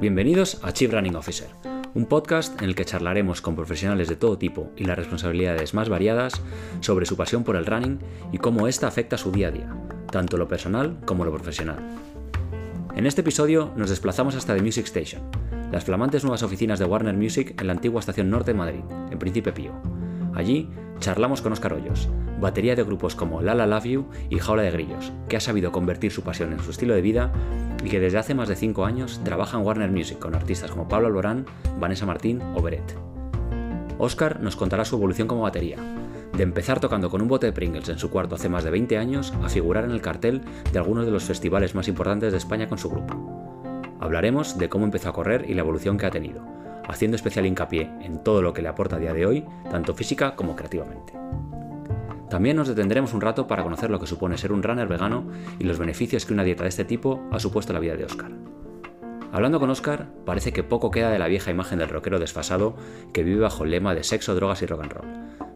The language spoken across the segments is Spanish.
Bienvenidos a Chief Running Officer, un podcast en el que charlaremos con profesionales de todo tipo y las responsabilidades más variadas sobre su pasión por el running y cómo ésta afecta su día a día, tanto lo personal como lo profesional. En este episodio nos desplazamos hasta The Music Station, las flamantes nuevas oficinas de Warner Music en la antigua estación norte de Madrid, en Príncipe Pío. Allí charlamos con Oscar Hoyos, batería de grupos como Lala Love You y Jaula de Grillos, que ha sabido convertir su pasión en su estilo de vida y que desde hace más de 5 años trabaja en Warner Music con artistas como Pablo Alborán, Vanessa Martín o Beret. Oscar nos contará su evolución como batería, de empezar tocando con un bote de Pringles en su cuarto hace más de 20 años a figurar en el cartel de algunos de los festivales más importantes de España con su grupo. Hablaremos de cómo empezó a correr y la evolución que ha tenido, haciendo especial hincapié en todo lo que le aporta a día de hoy, tanto física como creativamente. También nos detendremos un rato para conocer lo que supone ser un runner vegano y los beneficios que una dieta de este tipo ha supuesto en la vida de Oscar. Hablando con Oscar, parece que poco queda de la vieja imagen del rockero desfasado que vive bajo el lema de sexo, drogas y rock and roll.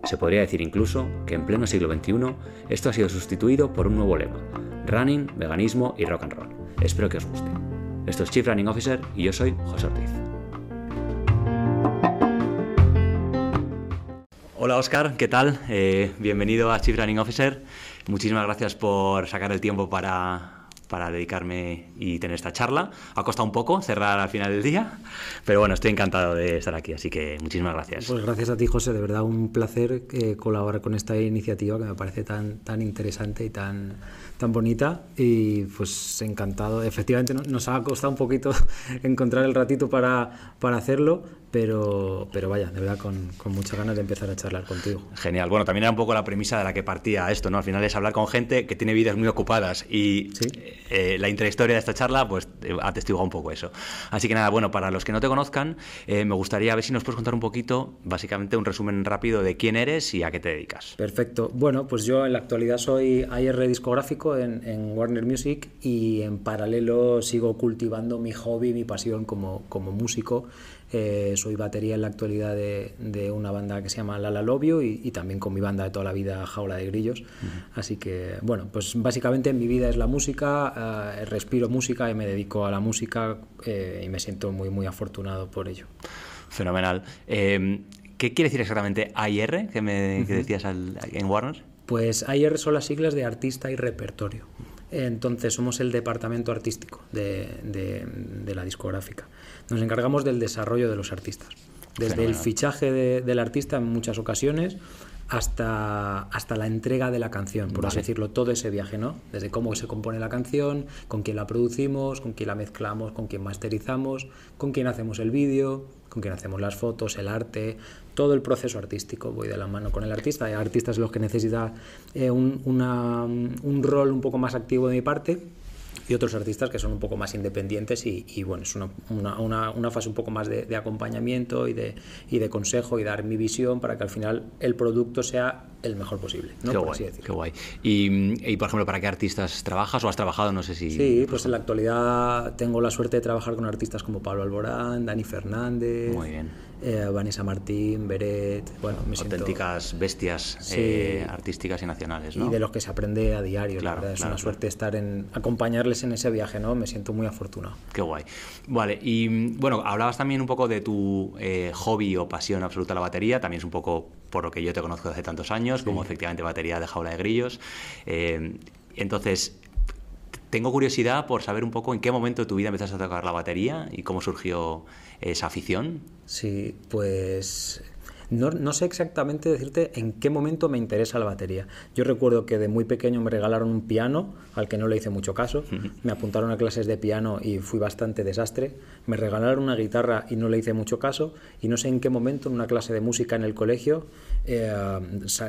Se podría decir incluso que en pleno siglo XXI esto ha sido sustituido por un nuevo lema, running, veganismo y rock and roll. Espero que os guste. Esto es Chief Running Officer y yo soy José Ortiz. Hola Oscar, ¿qué tal? Eh, bienvenido a Chief Running Officer. Muchísimas gracias por sacar el tiempo para, para dedicarme y tener esta charla. Ha costado un poco cerrar al final del día, pero bueno, estoy encantado de estar aquí, así que muchísimas gracias. Pues gracias a ti, José, de verdad un placer eh, colaborar con esta iniciativa que me parece tan, tan interesante y tan, tan bonita y pues encantado. Efectivamente nos ha costado un poquito encontrar el ratito para, para hacerlo, pero, pero vaya, de verdad con, con, muchas ganas de empezar a charlar contigo. Genial. Bueno, también era un poco la premisa de la que partía esto, ¿no? Al final es hablar con gente que tiene vidas muy ocupadas y eh, la intrahistoria de esta charla pues atestigua un poco eso. Así que nada, bueno, para los que no te conozcan, eh, me gustaría ver si nos puedes contar un poquito, básicamente un resumen rápido de quién eres y a qué te dedicas. Perfecto. Bueno, pues yo en la actualidad soy AR discográfico en, en Warner Music y en paralelo sigo cultivando mi hobby, mi pasión como, como músico eh, soy batería en la actualidad de, de, una banda que se llama Lala Lobio y, y, también con mi banda de toda la vida Jaula de Grillos. Uh -huh. Así que, bueno, pues básicamente mi vida es la música, eh, respiro música y me dedico a la música eh, y me siento muy, muy afortunado por ello. Fenomenal. Eh, ¿Qué quiere decir exactamente AIR que, me, que decías al, en Warner? Pues AIR son las siglas de artista y repertorio. Entonces somos el departamento artístico de, de, de, la discográfica. Nos encargamos del desarrollo de los artistas. Desde Fenomenal. el fichaje de, del artista en muchas ocasiones hasta, hasta la entrega de la canción, por vale. así decirlo, todo ese viaje, ¿no? Desde cómo se compone la canción, con quién la producimos, con quién la mezclamos, con quién masterizamos, con quién hacemos el vídeo, con quién hacemos las fotos, el arte, todo el proceso artístico. Voy de la mano con el artista. Hay artistas los que necesita eh, un, una, un rol un poco más activo de mi parte y otros artistas que son un poco más independientes y, y bueno, es una, una, una, fase un poco más de, de, acompañamiento y de, y de consejo y dar mi visión para que al final el producto sea el mejor posible. ¿no? Qué, guay, qué guay. Y, y, por ejemplo, ¿para qué artistas trabajas o has trabajado? No sé si... Sí, pues en la actualidad tengo la suerte de trabajar con artistas como Pablo Alborán, Dani Fernández. Muy bien eh, Vanessa Martín, Beret, bueno, me auténticas siento... bestias sí. eh, artísticas y nacionales, ¿no? Y de los que se aprende a diario, claro, la verdad, es claro, una claro. suerte estar en acompañarles en ese viaje, ¿no? Me siento muy afortunado. Qué guay. Vale, y bueno, hablabas también un poco de tu eh, hobby o pasión absoluta la batería, también es un poco por lo que yo te conozco desde hace tantos años, sí. como efectivamente batería de jaula de grillos. Entonces, tengo curiosidad por saber un poco en qué momento de tu vida empezaste a tocar la batería y cómo surgió esa afición. Sí, pues no, no, sé exactamente decirte en qué momento me interesa la batería. Yo recuerdo que de muy pequeño me regalaron un piano, al que no le hice mucho caso. Me apuntaron a clases de piano y fui bastante desastre. Me regalaron una guitarra y no le hice mucho caso. Y no sé en qué momento, en una clase de música en el colegio, eh,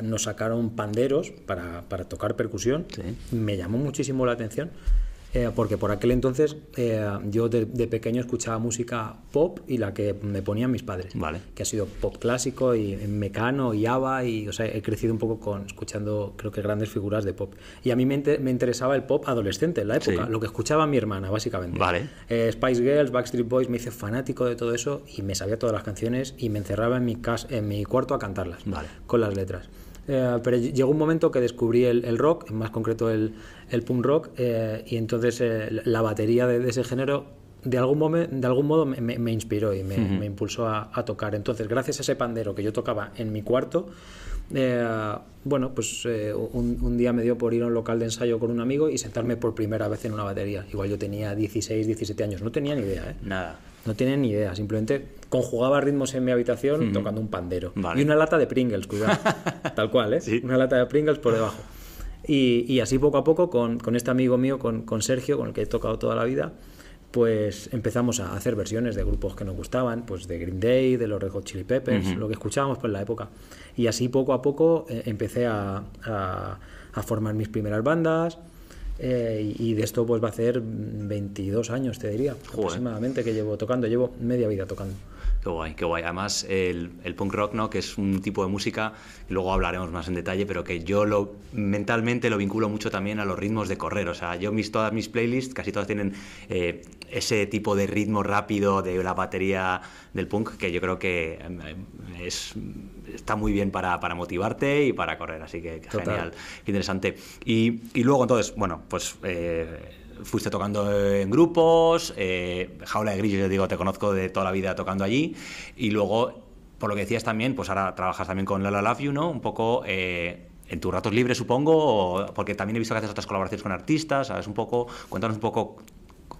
nos sacaron panderos para, para tocar percusión. Sí. Me llamó muchísimo la atención eh, porque por aquel entonces eh, yo de, de, pequeño escuchaba música pop y la que me ponían mis padres, vale. que ha sido pop clásico y Mecano y ABBA y o sea, he crecido un poco con escuchando creo que grandes figuras de pop. Y a mí me, me interesaba el pop adolescente en la época, sí. lo que escuchaba mi hermana básicamente. Vale. Eh, Spice Girls, Backstreet Boys, me hice fanático de todo eso y me sabía todas las canciones y me encerraba en mi, casa, en mi cuarto a cantarlas vale. con las letras. Eh, pero llegó un momento que descubrí el, rock, en más concreto el, el punk rock, eh, y entonces eh, la batería de, ese género de algún, momento, de algún modo me, inspiró y me, impulsó a, tocar. Entonces, gracias a ese pandero que yo tocaba en mi cuarto, bueno, pues un, un, día me dio por ir a un local de ensayo con un amigo y sentarme por primera vez en una batería. Igual yo tenía 16, 17 años, no tenía ni idea. ¿eh? Nada. No tenía ni idea, simplemente conjugaba ritmos en mi habitación tocando un pandero. Y una lata de Pringles, cuidado. Tal cual, ¿eh? Una lata de Pringles por debajo. Y, así poco a poco, con, este amigo mío, con, Sergio, con el que he tocado toda la vida, pues empezamos a hacer versiones de grupos que nos gustaban, pues de Green Day, de los Red Hot Chili Peppers, lo que escuchábamos por la época. Y así poco a poco eh, empecé a, a formar mis primeras bandas, eh, y de esto pues va a ser 22 años, te diría, aproximadamente, que llevo tocando. Llevo media vida tocando. Qué guay, qué guay. Además, el, el, punk rock, ¿no? que es un tipo de música, y luego hablaremos más en detalle, pero que yo lo, mentalmente lo vinculo mucho también a los ritmos de correr. O sea, yo mis, todas mis playlists, casi todas tienen eh, ese tipo de ritmo rápido de la batería del punk, que yo creo que eh, es, está muy bien para, para motivarte y para correr. Así que, genial, qué interesante. Y, y, luego, entonces, bueno, pues... Eh, fuiste tocando en grupos, eh, Jaula de Grillos, yo digo, te conozco de toda la vida tocando allí, y luego, por lo que decías también, pues ahora trabajas también con La Love You, ¿no? Un poco... Eh, en tus ratos libres, supongo, porque también he visto que haces otras colaboraciones con artistas, ¿sabes? Un poco, cuéntanos un poco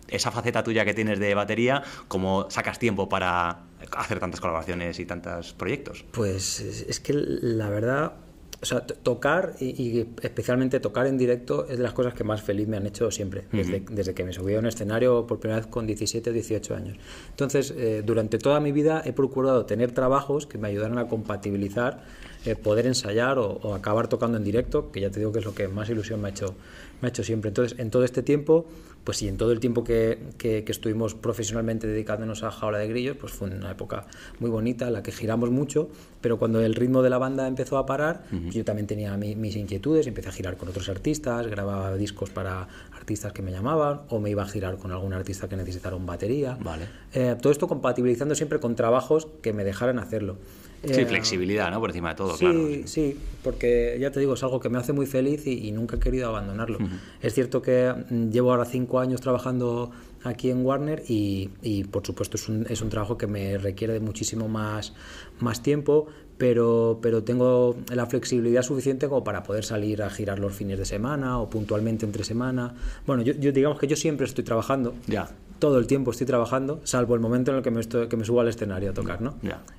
esa faceta tuya que tienes de batería, cómo sacas tiempo para hacer tantas colaboraciones y tantos proyectos. Pues es que la verdad, o sea, tocar y, especialmente tocar en directo es de las cosas que más feliz me han hecho siempre, desde, que me subí a un escenario por primera vez con 17 o 18 años. Entonces, eh, durante toda mi vida he procurado tener trabajos que me ayudaran a compatibilizar eh, poder ensayar o, acabar tocando en directo, que ya te digo que es lo que más ilusión me ha hecho, me ha hecho siempre. Entonces, en todo este tiempo, pues sí, en todo el tiempo que, que, estuvimos profesionalmente dedicándonos a Jaula de Grillos, pues fue una época muy bonita, en la que giramos mucho, pero cuando el ritmo de la banda empezó a parar, yo también tenía mis inquietudes, empecé a girar con otros artistas, grababa discos para artistas que me llamaban, o me iba a girar con algún artista que necesitara un batería. Vale. Eh, todo esto compatibilizando siempre con trabajos que me dejaran hacerlo. Sí, eh, flexibilidad, ¿no? Por encima de todo, sí, claro. Sí, porque ya te digo, es algo que me hace muy feliz y, nunca he querido abandonarlo. Es cierto que mm, llevo ahora cinco años trabajando aquí en Warner y, por supuesto es un, es un, trabajo que me requiere de muchísimo más, más tiempo, pero, pero tengo la flexibilidad suficiente como para poder salir a girar los fines de semana o puntualmente entre semana. Bueno, yo, yo digamos que yo siempre estoy trabajando. Ya todo el tiempo estoy trabajando, salvo el momento en el que me, estoy, que me subo al escenario a tocar, ¿no?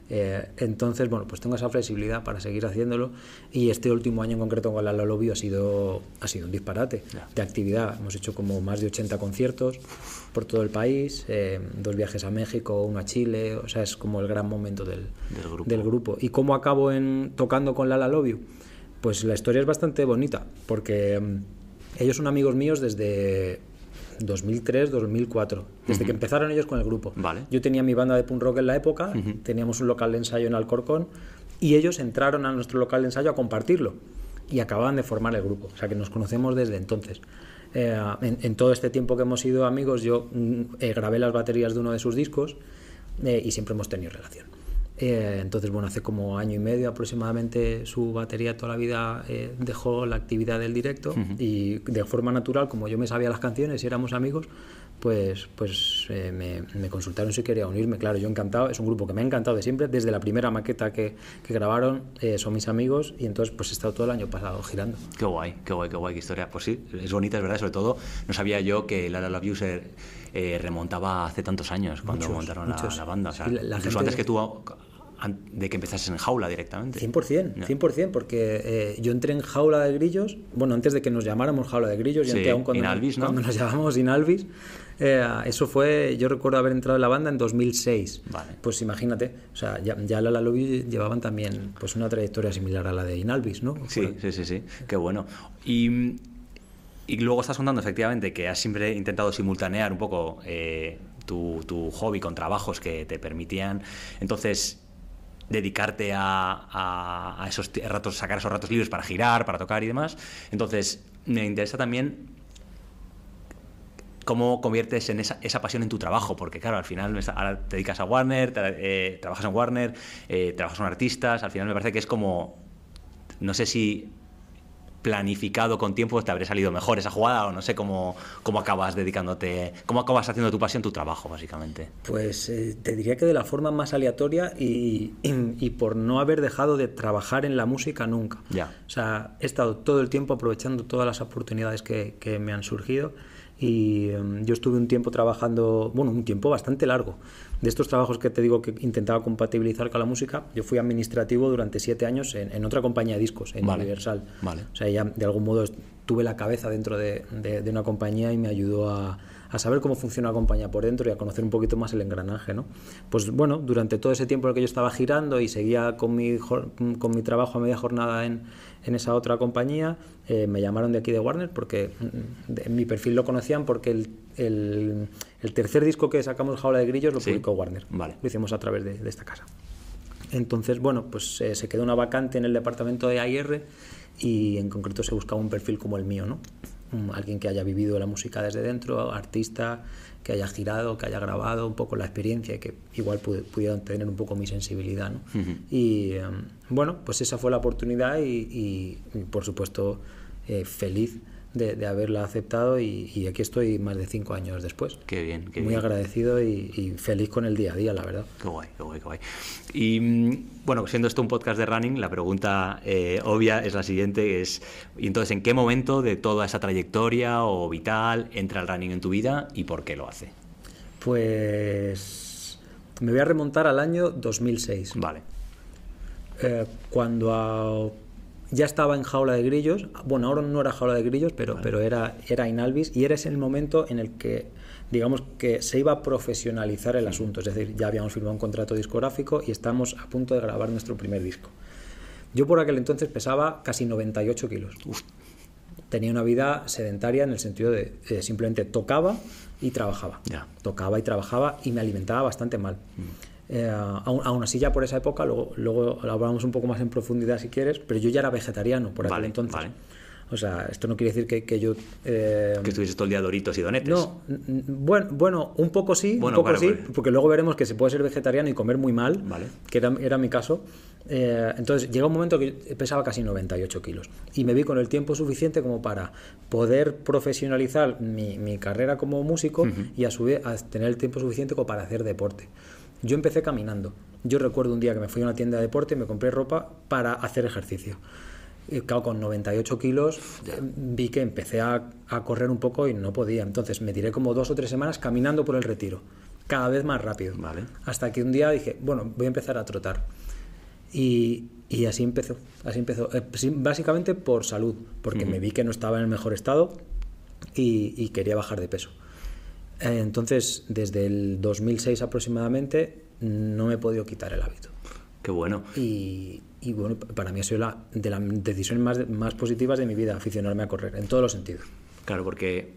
Eh, entonces, bueno, pues tengo esa flexibilidad para seguir haciéndolo y este último año en concreto con la Lobby ha sido, ha sido un disparate de actividad. Hemos hecho como más de 80 conciertos por todo el país, eh, dos viajes a México, uno a Chile, o sea, es como el gran momento del, del, grupo. ¿Y cómo acabo en, tocando con Lala Lobby? Pues la historia es bastante bonita, porque mm, ellos son amigos míos desde 2003, 2004, desde que empezaron ellos con el grupo. Vale. Yo tenía mi banda de punk rock en la época, teníamos un local de ensayo en Alcorcón y ellos entraron a nuestro local de ensayo a compartirlo y acababan de formar el grupo, o sea que nos conocemos desde entonces. Eh, en, todo este tiempo que hemos sido amigos, yo mm, eh, grabé las baterías de uno de sus discos eh, y siempre hemos tenido relación. Eh, entonces, bueno, hace como año y medio aproximadamente su batería toda la vida eh, dejó la actividad del directo y de forma natural, como yo me sabía las canciones y éramos amigos, pues, pues eh, me, consultaron si quería unirme. Claro, yo encantado, es un grupo que me ha encantado de siempre, desde la primera maqueta que, que grabaron, son mis amigos y entonces pues he estado todo el año pasado girando. Qué guay, qué guay, qué guay, qué historia. Pues sí, es bonita, es verdad, sobre todo no sabía yo que la Love User remontaba hace tantos años cuando montaron la, banda. O sea, incluso antes que tú de que empezases en jaula directamente. 100%, 100%, porque eh, yo entré en jaula de grillos, bueno, antes de que nos llamáramos jaula de grillos, yo entré aún cuando, Inalvis, ¿no? cuando nos llamábamos Inalvis. Eh, eso fue, yo recuerdo haber entrado en la banda en 2006. Vale. Pues imagínate, o sea, ya, ya la Lobby llevaban también pues una trayectoria similar a la de Inalvis, ¿no? Sí, sí, sí, sí, qué bueno. Y, y luego estás contando efectivamente que has siempre intentado simultanear un poco eh, tu, tu hobby con trabajos que te permitían. Entonces, dedicarte a, esos ratos, sacar esos ratos libres para girar, para tocar y demás. Entonces, me interesa también cómo conviertes en esa, esa, pasión en tu trabajo, porque claro, al final ahora te dedicas a Warner, eh, trabajas en Warner, eh, trabajas con artistas, al final me parece que es como no sé si planificado con tiempo te habría salido mejor esa jugada o no sé cómo, cómo acabas dedicándote, cómo acabas haciendo tu pasión tu trabajo, básicamente. Pues eh, te diría que de la forma más aleatoria y, y, por no haber dejado de trabajar en la música nunca. Ya. O sea, he estado todo el tiempo aprovechando todas las oportunidades que, que me han surgido y em, yo estuve un tiempo trabajando, bueno, un tiempo bastante largo. De estos trabajos que te digo que intentaba compatibilizar con la música, yo fui administrativo durante siete años en, otra compañía de discos, en Universal. Vale. O sea, ya de algún modo tuve la cabeza dentro de, de una compañía y me ayudó a, a saber cómo funciona la compañía por dentro y a conocer un poquito más el engranaje, ¿no? Pues bueno, durante todo ese tiempo en el que yo estaba girando y seguía con mi, con mi trabajo a media jornada en, en esa otra compañía, eh, me llamaron de aquí de Warner porque mm, mi perfil lo conocían porque el, el, el, tercer disco que sacamos, Jaula de Grillos, lo publicó Warner. Vale. Lo hicimos a través de, de esta casa. Entonces, bueno, pues eh, se quedó una vacante en el departamento de AIR y en concreto se buscaba un perfil como el mío, ¿no? Alguien que haya vivido la música desde dentro, artista, que haya girado, que haya grabado un poco la experiencia y que igual pudiera tener un poco mi sensibilidad. ¿no? Y em, bueno, pues esa fue la oportunidad y, y por supuesto eh, feliz de, haberla aceptado y, aquí estoy más de cinco años después. Qué bien, qué Muy agradecido y, feliz con el día a día, la verdad. Qué guay, qué guay, qué guay. Y mm, bueno, siendo esto un podcast de running, la pregunta eh, obvia es la siguiente, es, ¿y entonces en qué momento de toda esa trayectoria o vital entra el running en tu vida y por qué lo hace? Pues me voy a remontar al año 2006. Vale. Eh, cuando a ya estaba en jaula de grillos. Bueno, ahora no era jaula de grillos, pero, pero era, era Inalvis y era ese el momento en el que, digamos, que se iba a profesionalizar el asunto. Es decir, ya habíamos firmado un contrato discográfico y estamos a punto de grabar nuestro primer disco. Yo por aquel entonces pesaba casi 98 kilos. Tenía una vida sedentaria en el sentido de simplemente tocaba y trabajaba. Tocaba y trabajaba y me alimentaba bastante mal. Mm. Eh, aún, así ya por esa época, luego, luego hablamos un poco más en profundidad si quieres, pero yo ya era vegetariano por aquel entonces. O sea, esto no quiere decir que, que yo... Eh, que estuviese todo el día doritos y donetes. No, bueno, bueno un poco sí, un poco sí, porque luego veremos que se puede ser vegetariano y comer muy mal, que era, era mi caso. Eh, entonces llega un momento que pesaba casi 98 kilos y me vi con el tiempo suficiente como para poder profesionalizar mi, mi carrera como músico y a su vez tener el tiempo suficiente como para hacer deporte. Yo empecé caminando. Yo recuerdo un día que me fui a una tienda de deporte y me compré ropa para hacer ejercicio. Y claro, con 98 kilos vi que empecé a, correr un poco y no podía. Entonces me tiré como dos o tres semanas caminando por el retiro, cada vez más rápido. Vale. Hasta que un día dije, bueno, voy a empezar a trotar. Y, y así empezó. Así empezó. Eh, básicamente por salud, porque me vi que no estaba en el mejor estado y, y quería bajar de peso. Eh, entonces, desde el 2006 aproximadamente, no me he podido quitar el hábito. Qué bueno. Y, bueno, para mí ha sido la, de las decisiones más, más positivas de mi vida, aficionarme a correr, en todos los sentidos. Claro, porque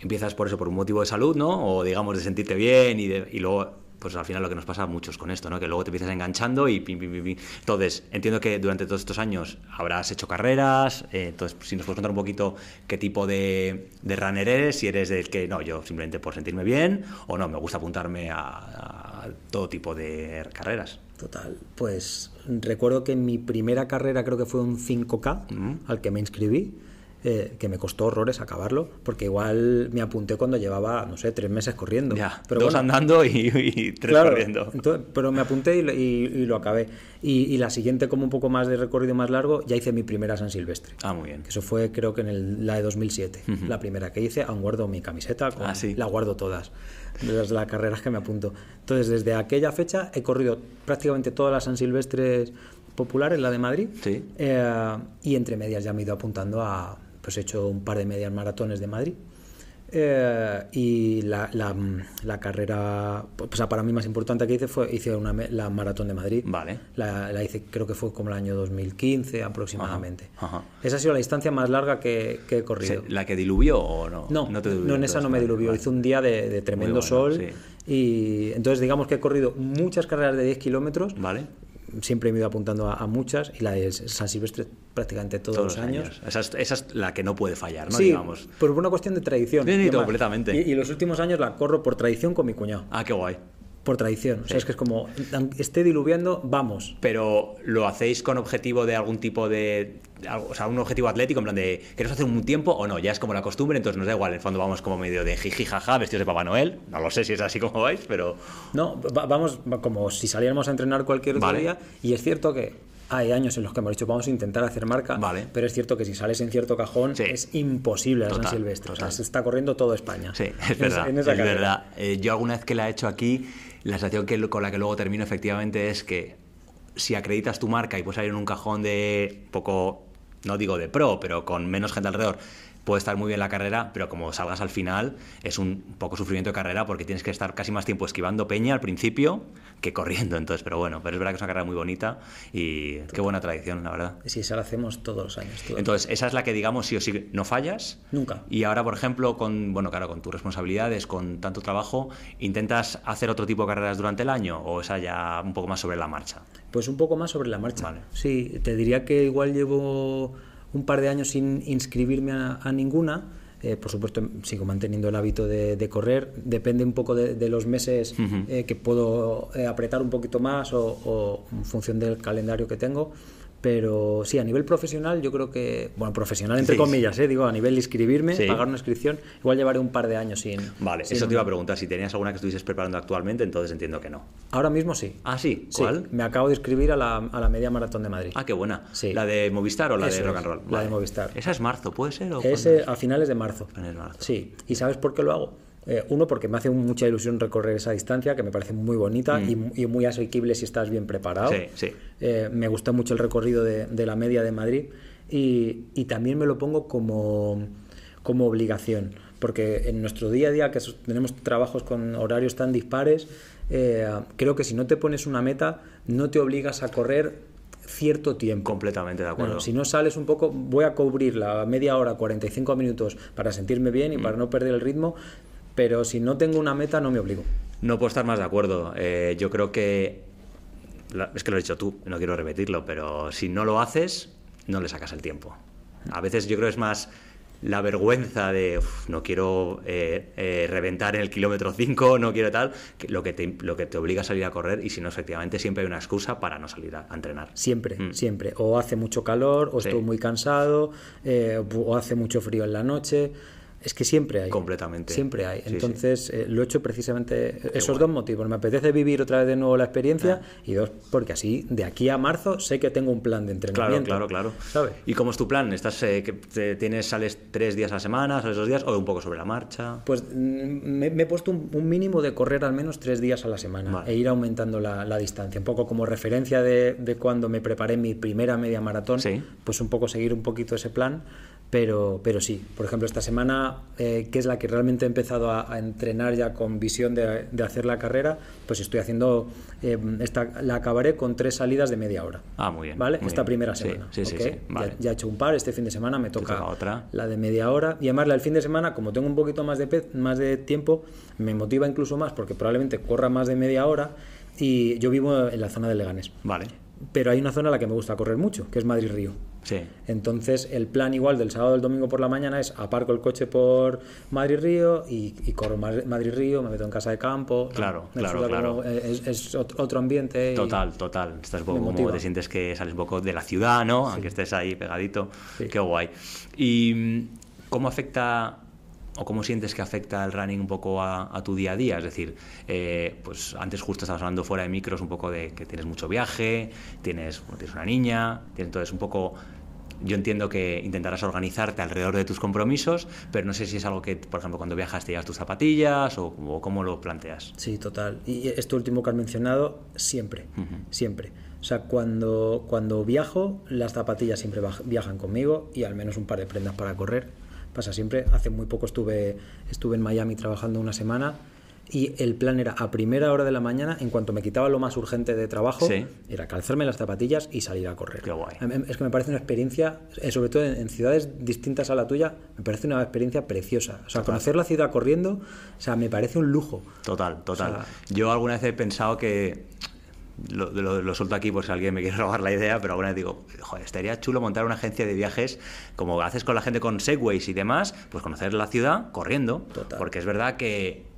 empiezas por eso, por un motivo de salud, ¿no? O digamos de sentirte bien y, de, y luego pues al final lo que nos pasa a muchos con esto, ¿no? Que luego te empiezas enganchando y pim, pim, pim, Entonces, entiendo que durante todos estos años habrás hecho carreras, eh, entonces si nos puedes contar un poquito qué tipo de, de, runner eres, si eres del que, no, yo simplemente por sentirme bien, o no, me gusta apuntarme a, todo tipo de carreras. Total, pues recuerdo que en mi primera carrera creo que fue un 5K al que me inscribí eh, que me costó horrores acabarlo, porque igual me apunté cuando llevaba, no sé, tres meses corriendo. Ya, pero dos andando y, tres corriendo. pero me apunté y, lo acabé. Y, la siguiente, como un poco más de recorrido más largo, ya hice mi primera San Silvestre. Ah, muy bien. Que eso fue, creo que en el, la de 2007, la primera que hice. Aún guardo mi camiseta, con, ah, la guardo todas, de las, las carreras que me apunto. Entonces, desde aquella fecha he corrido prácticamente todas las San Silvestres populares, la de Madrid. Sí. Eh, y entre medias ya me he ido apuntando a pues he hecho un par de medias maratones de Madrid. Eh, y la, la, carrera pues para mí más importante que hice fue hice una, la maratón de Madrid. Vale. La, la, hice creo que fue como el año 2015 aproximadamente. Esa ha sido la distancia más larga que, que he corrido. La que diluvió o no no, no, en esa no me diluvió. hice un día de, tremendo sol y entonces digamos que he corrido muchas carreras de 10 kilómetros vale siempre me he ido apuntando a, muchas y la de San Silvestre prácticamente todos, los años. Esa, es, la que no puede fallar, ¿no? Sí, Digamos. por una cuestión de tradición. Sí, completamente. Y, los últimos años la corro por tradición con mi cuñado. Ah, qué guay. Por tradición. O sea, es que es como, esté diluviando, vamos. Pero lo hacéis con objetivo de algún tipo de. O sea, un objetivo atlético, en plan de. ¿Queremos hacer un tiempo o no? Ya es como la costumbre, entonces nos da igual. En el fondo vamos como medio de jiji jaja, vestidos de Papá Noel. No lo sé si es así como vais, pero. No, va- vamos va como si saliéramos a entrenar cualquier otro Vale. día. Y es cierto que hay años en los que hemos dicho vamos a intentar hacer marca, Vale. pero es cierto que si sales en cierto cajón Sí. es imposible a San Silvestre. O sea, se está corriendo todo España. Sí, es En verdad. en esa es verdad. Eh, yo alguna vez que la he hecho aquí, la sensación que, con la que luego termino efectivamente es que si acreditas tu marca y puedes salir en un cajón de poco, no digo de pro, pero con menos gente alrededor, puede estar muy bien la carrera, pero como salgas al final es un poco sufrimiento de carrera porque tienes que estar casi más tiempo esquivando peña al principio que corriendo. Entonces, pero bueno, pero es verdad que es una carrera muy bonita y qué buena tradición, la verdad. Sí, esa la hacemos todos los años. Entonces, esa es la que digamos sí o sí no fallas. Nunca. Y ahora, por ejemplo, con bueno, claro, con tus responsabilidades, con tanto trabajo, ¿intentas hacer otro tipo de carreras durante el año o esa ya un poco más sobre la marcha? Pues un poco más sobre la marcha. Vale. Sí, te diría que igual llevo un par de años sin inscribirme a, a ninguna. Eh, por supuesto, sigo manteniendo el hábito de, de correr. Depende un poco de, de los meses eh, que puedo eh, apretar un poquito más o, o en función del calendario que tengo. Pero sí, a nivel profesional, yo creo que, bueno, profesional entre Sí. comillas, eh, digo, a nivel de inscribirme, Sí. pagar una inscripción, igual llevaré un par de años sin. Vale, sin eso te iba a preguntar. Si tenías alguna que estuvieses preparando actualmente, entonces entiendo que no. Ahora mismo sí. Ah, sí, Sí, ¿cuál? me acabo de inscribir a la, a la media maratón de Madrid. Ah, qué buena. Sí. ¿La de Movistar o la Eso de Rock es, and Roll? la de Movistar. Esa es marzo, ¿puede ser? o Es eh, a finales de marzo. En marzo. Sí, ¿y sabes por qué lo hago? Eh, uno, porque me hace mucha ilusión recorrer esa distancia, que me parece muy bonita y, y muy asequible si estás bien preparado. Mm. Sí, sí. Eh, me gusta mucho el recorrido de, de la media de Madrid y, y también me lo pongo como, como obligación, porque en nuestro día a día, que tenemos trabajos con horarios tan dispares, eh, creo que si no te pones una meta, no te obligas a correr cierto tiempo. Completamente de acuerdo. Bueno, si no sales un poco, voy a cubrir la media hora, 45 minutos para sentirme bien y Mm. para no perder el ritmo, pero si no tengo una meta no me obligo. No puedo estar más de acuerdo. Eh, yo creo que. es que lo has dicho tú, no quiero repetirlo, pero si no lo haces, no le sacas el tiempo. A veces yo creo que es más la vergüenza de "Uf, no quiero eh, eh, reventar en el kilómetro 5, no quiero tal, que lo, que te, lo que te obliga a salir a correr y si no, efectivamente, siempre hay una excusa para no salir a, a entrenar. Siempre, Mm. siempre. O hace mucho calor, o Sí. estoy muy cansado, eh, o hace mucho frío en la noche. Es que siempre hay. Completamente. Siempre hay. Sí, sí. Entonces, eh, lo he hecho precisamente esos guay. dos motivos. Me apetece vivir otra vez de nuevo la experiencia y dos, porque así, de aquí a marzo, sé que tengo un plan de Claro, entrenamiento. claro, claro. ¿Sabes? ¿Y cómo es tu plan? ¿Estás, eh, que te- tienes, sales tres días a la semana, sales dos días o un poco sobre la marcha? Pues mm, me, me he puesto un, un mínimo de correr al menos tres días a la semana Vale. e ir aumentando la, la distancia. Un poco como referencia de, de cuando me preparé mi primera media maratón, Sí. pues un poco seguir un poquito ese plan. Pero, pero sí, por ejemplo, esta semana, eh, que es la que realmente he empezado a, a entrenar ya con visión de, de hacer la carrera, pues estoy haciendo, eh, esta, la acabaré con tres salidas de media hora. Ah, muy bien. ¿Vale? muy Esta bien. primera semana. Sí, sí, sí. Ya- Vale. Ya, he hecho un par, este fin de semana me toca, toca otra. la de media hora. Y además del fin de semana, como tengo un poquito más de, pe- más de tiempo, me motiva incluso más porque probablemente corra más de media hora y yo vivo en la zona de Leganés. Vale. Pero hay una zona a la que me gusta correr mucho, que es Madrid-Río. Sí. Entonces, el plan igual del sábado al domingo por la mañana es aparco el coche por Madrid-Río y, y corro Madri- Madrid-Río, me meto en casa de campo. Claro, claro, claro. como- Es, es ot- otro ambiente. Total, total. Estás poco como te sientes que sales un poco de la ciudad, ¿no? Aunque estés ahí pegadito. Sí. Qué guay. ¿Y mm, cómo afecta o cómo sientes que afecta el running un poco a, a tu día a día? Es decir, eh, pues antes justo estabas hablando fuera de micros un poco de que tienes mucho viaje, tienes, bueno, tienes una niña, tienes entonces un poco... Yo entiendo que intentarás organizarte alrededor de tus compromisos, pero no sé si es algo que, por ejemplo, cuando viajas te llevas tus zapatillas o, o cómo lo planteas. Sí, total. Y esto último que has mencionado, siempre, siempre. O sea, cuando, cuando viajo, las zapatillas siempre viajan conmigo y al menos un par de prendas para correr. Pasa siempre. Hace muy poco estuve, estuve en Miami trabajando una semana y el plan era a primera hora de la mañana, en cuanto me quitaba lo más urgente de trabajo, Sí. era calzarme las zapatillas y salir a correr. Qué guay. Es que me parece una experiencia, eh, sobre todo en, ciudades distintas a la tuya, me parece una experiencia preciosa. O sea, conocer la ciudad corriendo, o sea, me parece un lujo. Total, total. O sea- Yo alguna vez he pensado que. Lo, lo, lo suelto aquí por si alguien me quiere robar la idea, pero alguna vez digo, joder, estaría chulo montar una agencia de viajes como haces con la gente con Segways y demás, pues conocer la ciudad corriendo. Total. Porque es verdad que,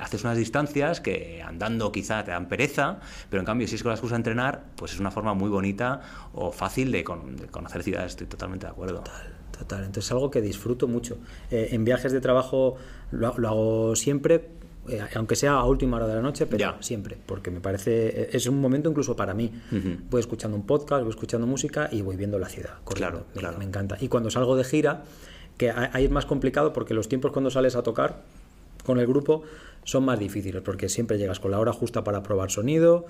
haces unas distancias que andando quizá te dan pereza, pero en cambio si es con la excusa de entrenar, pues es una forma muy bonita o fácil de, conocer ciudades, estoy totalmente de acuerdo. Total, total. Entonces es algo que disfruto mucho. Eh, en viajes de trabajo lo, hago siempre, eh, aunque sea a última hora de la noche, pero siempre, porque me parece, eh, es un momento incluso para mí. Voy escuchando un podcast, voy escuchando música y voy viendo la ciudad. Claro, claro. me encanta. Y cuando salgo de gira, que ahí es más complicado porque los tiempos cuando sales a tocar con el grupo son más difíciles porque siempre llegas con la hora justa para probar sonido.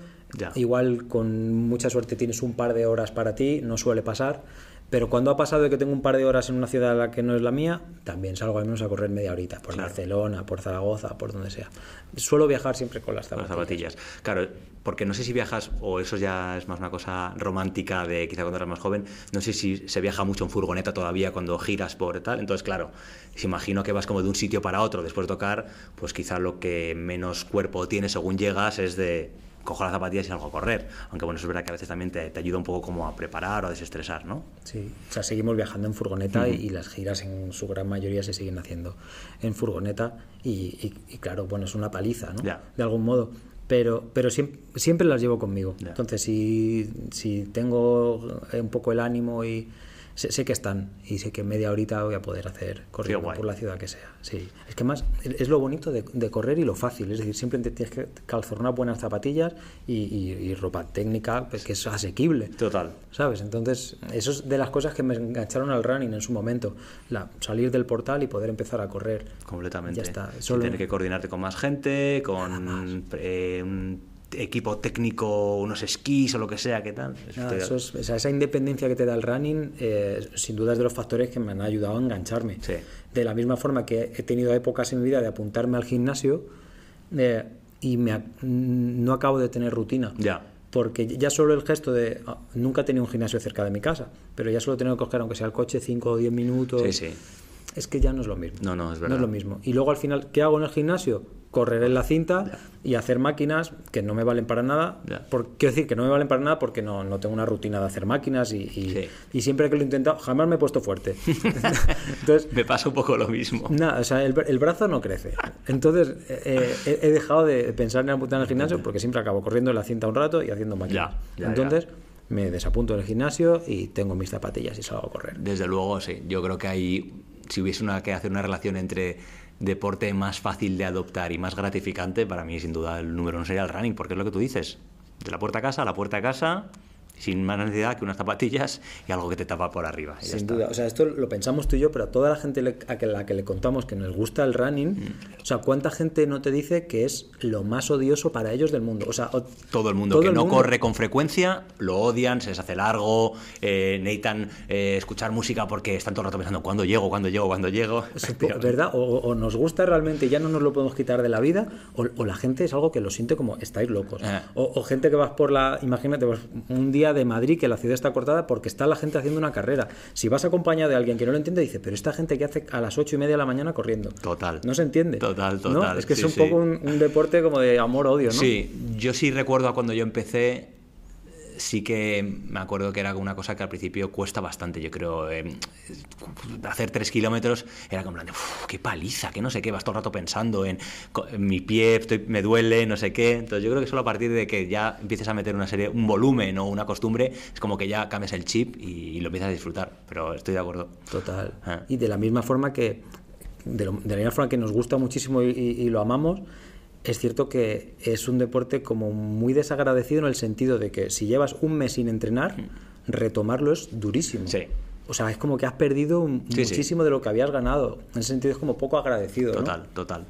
Igual con mucha suerte tienes un par de horas para ti, no suele pasar. Pero cuando ha pasado de que tengo un par de horas en una ciudad a la que no es la mía, también salgo al menos a correr media horita, por Barcelona, por Zaragoza, por donde sea. Suelo viajar siempre con las zapatillas. Las zapatillas. Claro, porque no sé si viajas, o eso ya es más una cosa romántica de quizá cuando eras más joven, no sé si se viaja mucho en furgoneta todavía cuando giras por tal. Entonces, claro, si imagino que vas como de un sitio para otro después de tocar, pues quizá lo que menos cuerpo tiene según llegas es de cojo las zapatillas y salgo a correr. Aunque bueno, eso es verdad que a veces también te, ayuda un poco como a preparar o a desestresar, ¿no? Sí, o sea, seguimos viajando en furgoneta y, las giras en su gran mayoría se siguen haciendo en furgoneta y, claro, bueno, es una paliza, ¿no? De algún modo. Pero, pero siempre, siempre las llevo conmigo. Entonces, si, si tengo un poco el ánimo y sé, que están y sé que media horita voy a poder hacer corriendo por la ciudad que sea. Sí. Es que más es lo bonito de, correr y lo fácil. Es decir, siempre tienes que calzar unas buenas zapatillas y, ropa técnica pues, que es asequible. Total. ¿Sabes? Entonces, eso es de las cosas que me engancharon al running en su momento. La, salir del portal y poder empezar a correr. Completamente. Ya está. Solo... Tener que coordinarte con más gente, con eh, un equipo técnico, unos esquís o lo que sea, ¿qué tal? esa independencia que te da el running, eh, sin duda es de los factores que me han ayudado a engancharme. De la misma forma que he tenido épocas en mi vida de apuntarme al gimnasio eh, y me, no acabo de tener rutina. Ya. Porque ya solo el gesto de. Ah, nunca he tenido un gimnasio cerca de mi casa, pero ya solo he tenido que coger, aunque sea el coche, 5 o 10 minutos. Sí, sí. Es que ya no es lo mismo. No, no, es verdad. No es lo mismo. Y luego al final, ¿qué hago en el gimnasio? correr en la cinta y hacer máquinas que no me valen para nada. Por, quiero decir que no me valen para nada porque no, no tengo una rutina de hacer máquinas y, y, siempre que lo he intentado jamás me he puesto fuerte. Entonces, me pasa un poco lo mismo. Nada, o sea, el, el brazo no crece. Entonces eh, eh, he, dejado de pensar en apuntar en el gimnasio porque siempre acabo corriendo en la cinta un rato y haciendo máquinas. Entonces me desapunto del gimnasio y tengo mis zapatillas y salgo a correr. Desde luego, sí. Yo creo que hay, si hubiese una, que hacer una relación entre deporte más fácil de adoptar y más gratificante, para mí sin duda el número uno sería el running, porque es lo que tú dices, de la puerta a casa a la puerta a casa, sin más necesidad que unas zapatillas y algo que te tapa por arriba. Sin duda, o sea, esto lo pensamos tú y yo, pero a toda la gente a la que le contamos que nos gusta el running, mm. o sea, ¿cuánta gente no te dice que es lo más odioso para ellos del mundo? O sea, todo el mundo que no corre con frecuencia lo odian, se les hace largo, eh, necesitan eh, escuchar música porque están todo el rato pensando cuándo llego, cuándo llego, cuándo llego. ¿Verdad? O, nos gusta realmente y ya no nos lo podemos quitar de la vida, o, la gente es algo que lo siente como estáis locos. Eh. O, o gente que vas por la, imagínate, pues, un día de Madrid que la ciudad está cortada porque está la gente haciendo una carrera. Si vas acompañado de alguien que no lo entiende, dice, pero esta gente que hace a las ocho y media de la mañana corriendo. Total. No se entiende. Total, total. Es que es un poco un, un, deporte como de amor-odio, ¿no? Sí, yo sí recuerdo a cuando yo empecé sí que me acuerdo que era una cosa que al principio cuesta bastante, yo creo. Eh, hacer tres kilómetros era como, qué paliza, que no sé qué, vas todo el rato pensando en, mi pie, me duele, no sé qué. Entonces yo creo que solo a partir de que ya empieces a meter una serie, un volumen o una costumbre, es como que ya cambias el chip y, lo empiezas a disfrutar. Pero estoy de acuerdo. Total. Ah. Y de la misma forma que, de, la misma forma que nos gusta muchísimo y lo amamos, es cierto que es un deporte como muy desagradecido en el sentido de que si llevas un mes sin entrenar, mm. retomarlo es durísimo. Sí. O sea, es como que has perdido muchísimo de lo que habías ganado. En ese sentido es como poco agradecido. Total, total.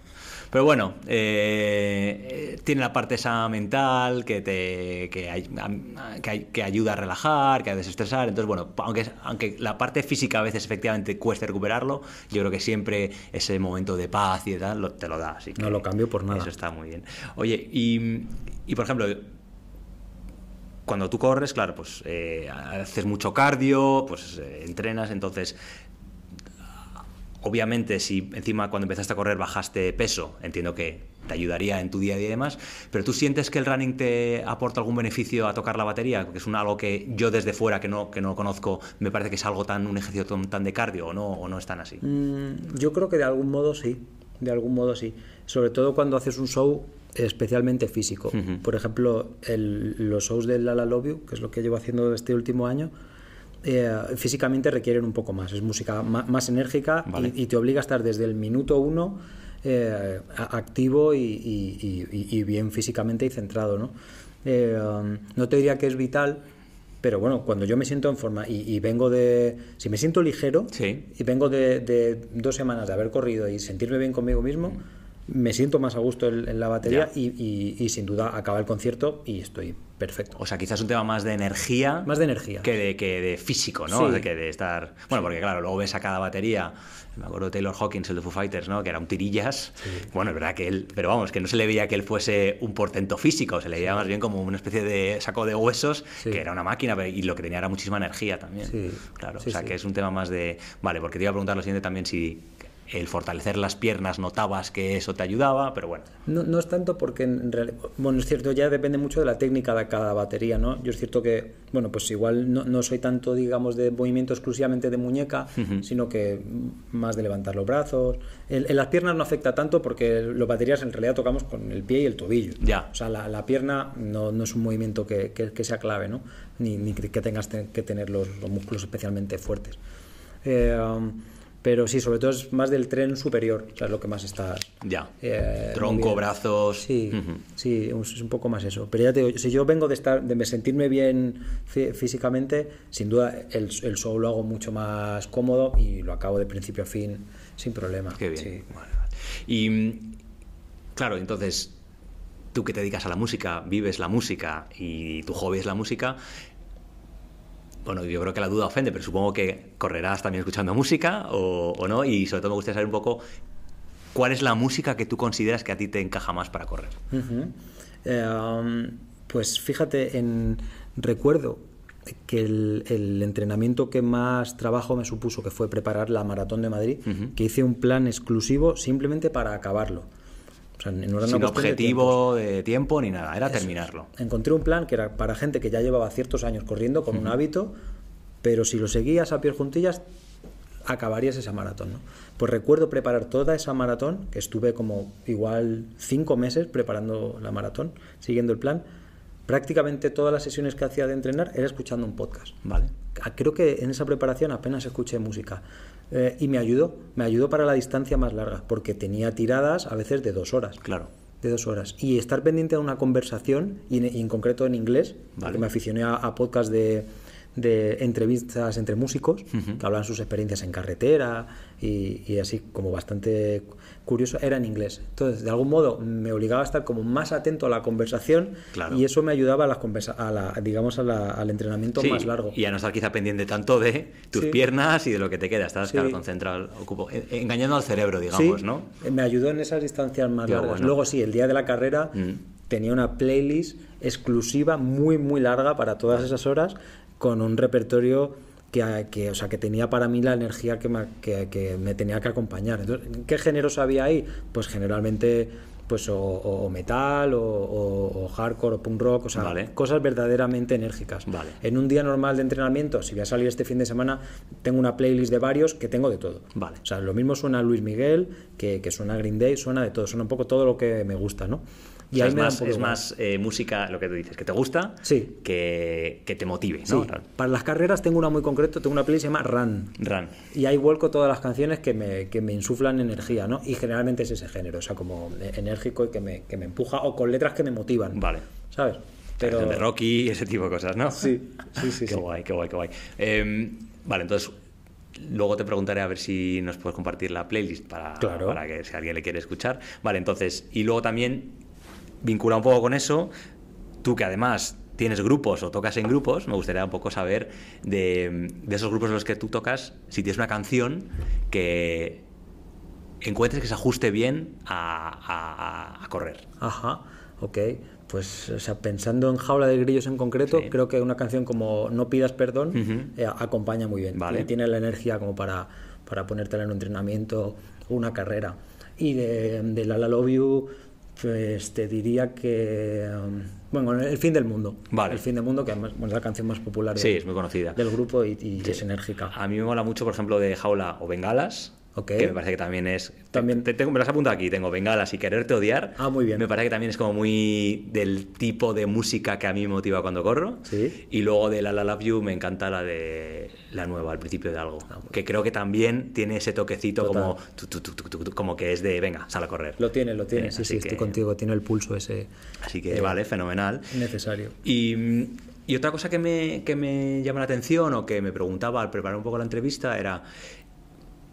Pero bueno, eh, tiene la parte esa mental que te que, que, ayuda a relajar, que a desestresar. Entonces, bueno, aunque, aunque la parte física a veces efectivamente cueste recuperarlo, yo creo que siempre ese momento de paz y de tal te lo da. Así no lo cambio por nada. Eso está muy bien. Oye, y, y por ejemplo, cuando tú corres, claro, pues eh, haces mucho cardio, pues eh, entrenas, entonces Obviamente, si encima cuando empezaste a correr bajaste peso, entiendo que te ayudaría en tu día a día y demás, pero ¿tú sientes que el running te aporta algún beneficio a tocar la batería? Que es un, algo que yo desde fuera, que no, que no conozco, me parece que es algo tan, un ejercicio tan, de cardio, ¿o no, o no es tan así? Mm, yo creo que de algún modo sí. De algún modo sí. Sobre todo cuando haces un show especialmente físico. Por ejemplo, los shows del La La Love You, que es lo que llevo haciendo este último año, eh, físicamente requieren un poco más. Es música más, enérgica y, te obliga a estar desde el minuto uno eh, activo y, bien físicamente y centrado. ¿no? Eh, no te diría que es vital, pero bueno, cuando yo me siento en forma y, vengo de. Si me siento ligero y vengo de, dos semanas de haber corrido y sentirme bien conmigo mismo, me siento más a gusto en, la batería y, sin duda acaba el concierto y estoy perfecto. O sea, quizás un tema más de energía. Más de energía. Que de, que de físico, ¿no? De que de estar. Bueno, porque claro, luego ves a cada batería. Me acuerdo de Taylor Hawkins, el de Foo Fighters, ¿no? Que era un tirillas. Bueno, es verdad que él. Pero vamos, que no se le veía que él fuese un portento físico, se le veía más bien como una especie de saco de huesos, que era una máquina y lo que tenía era muchísima energía también. Sí. Claro, o sea, que es un tema más de. Vale, porque te iba a preguntar lo siguiente también si el fortalecer las piernas notabas que eso te ayudaba, pero bueno. No, no es tanto porque en realidad, bueno, es cierto, ya depende mucho de la técnica de cada batería, ¿no? Yo es cierto que, bueno, pues igual no, no soy tanto, digamos, de movimiento exclusivamente de muñeca, sino que más de levantar los brazos. En, las piernas no afecta tanto porque los baterías en realidad tocamos con el pie y el tobillo. Ya. O sea, la, la pierna no, no, es un movimiento que, que, sea clave, ¿no? Ni, ni que tengas que tener los, los músculos especialmente fuertes. Eh, um, pero sí, sobre todo es más del tren superior, o sea, es lo que más está. Ya. Eh, Tronco, brazos. Sí, sí, es un poco más eso. Pero ya te digo, si yo vengo de estar, de sentirme bien físicamente, sin duda el, el show lo hago mucho más cómodo y lo acabo de principio a fin sin problema. Qué bien. Y claro, entonces tú que te dedicas a la música, vives la música y tu hobby es la música, bueno, yo creo que la duda ofende, pero supongo que correrás también escuchando música o, no, y sobre todo me gustaría saber un poco cuál es la música que tú consideras que a ti te encaja más para correr. Eh, um, pues fíjate, en recuerdo que el, entrenamiento que más trabajo me supuso, que fue preparar la maratón de Madrid, que hice un plan exclusivo simplemente para acabarlo. Sin objetivo de tiempo. ni nada, era terminarlo. Encontré un plan que era para gente que ya llevaba ciertos años corriendo con un hábito, pero si lo seguías a pie juntillas, acabarías esa maratón. ¿no? Pues recuerdo preparar toda esa maratón, que estuve como igual cinco meses preparando la maratón, siguiendo el plan. Prácticamente todas las sesiones que hacía de entrenar era escuchando un podcast. Vale. Creo que en esa preparación apenas escuché música. Eh, y me ayudó, me ayudó para la distancia más larga, porque tenía tiradas a veces de dos horas. Claro. De dos horas. Y estar pendiente de una conversación, y en, concreto en inglés, porque me aficioné a, a podcast de, de entrevistas entre músicos que hablan sus experiencias en carretera y, así como bastante curioso, era en inglés. Entonces, de algún modo me obligaba a estar como más atento a la conversación y eso me ayudaba a, las a la, digamos, al entrenamiento más largo. Y a no estar quizá pendiente tanto de tus piernas y de lo que te queda, estás concentrado, ocupo, engañando al cerebro, digamos, ¿no? Me ayudó en esas distancias más largas. Luego sí, el día de la carrera mm. tenía una playlist exclusiva muy muy larga para todas esas horas con un repertorio que, o sea, que tenía para mí la energía que me, que, me tenía que acompañar. Entonces, ¿Qué géneros había ahí? Pues generalmente pues o, metal o, hardcore o punk rock, o sea, cosas verdaderamente enérgicas. Vale. En un día normal de entrenamiento, si voy a salir este fin de semana, tengo una playlist de varios que tengo de todo. Vale. O sea, lo mismo suena Luis Miguel, que, que suena Green Day, suena de todo, suena un poco todo lo que me gusta, ¿no? Y es más, es más eh, música, lo que tú dices, que te gusta, sí. que, que te motive. ¿no? Para las carreras tengo una muy concreta, tengo una playlist que se llama Run. Run. Y ahí vuelco todas las canciones que me, que me insuflan energía, ¿no? Y generalmente es ese género, o sea, como enérgico y que me, que me empuja, o con letras que me motivan. Vale. ¿Sabes? Pero... De Rocky, ese tipo de cosas, ¿no? Sí, sí, sí. qué guay, qué guay, qué guay. Em, vale, entonces Luego te preguntaré a ver si nos puedes compartir la playlist para, para que si alguien le quiere escuchar. Vale, entonces, y luego también vincula un poco con eso, tú que además tienes grupos o tocas en grupos, me gustaría un poco saber de, esos grupos en los que tú tocas, si tienes una canción que encuentres que se ajuste bien a, correr. Ajá, ok. Pues, o sea, pensando en Jaula de Grillos en concreto, creo que una canción como No pidas perdón eh, acompaña muy bien. Vale. Tiene la energía como para, para ponértela en un entrenamiento o una carrera. Y de, de La La Love You pues te diría que. Um, bueno, El fin del mundo. Vale. El fin del mundo, que es la canción más popular sí, es muy conocida. del grupo y, es enérgica. A mí me mola mucho, por ejemplo, de Jaula o Bengalas. Que me parece que también es. También. Te, tengo, me las apunto aquí. Tengo Bengalas y Quererte Odiar. Ah, muy bien. Me parece que también es como muy del tipo de música que a mí me motiva cuando corro. Sí. Y luego de La La Love You me encanta la de la nueva, al principio de algo. Ah, que creo que también tiene ese toquecito Total. como, tu, tu, tu, tu, tu, como que es de venga, sal a correr. Lo tiene, lo tiene. Eh, sí, sí, que- estoy contigo. Tiene el pulso ese Así que Eh, vale, fenomenal. necesario. Y, y otra cosa que me, que me llama la atención o que me preguntaba al preparar un poco la entrevista era,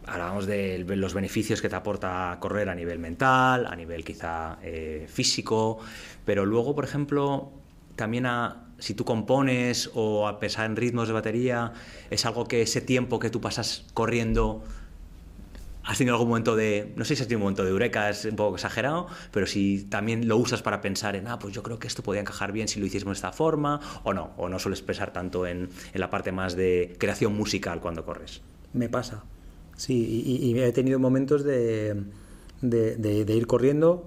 hablábamos de los beneficios que te aporta correr a nivel mental, a nivel quizá eh, físico, pero luego, por ejemplo, también a, si tú compones o a pesar en ritmos de batería, es algo que ese tiempo que tú pasas corriendo ¿Has tenido algún momento de, no sé si has tenido un momento de eureka, es un poco exagerado, pero si también lo usas para pensar en, ah, pues yo creo que esto podría encajar bien si lo hiciésemos de esta forma, o no, o no sueles pensar tanto en, en la parte más de creación musical cuando corres? Me pasa. Sí, y, he tenido momentos de, de, ir corriendo,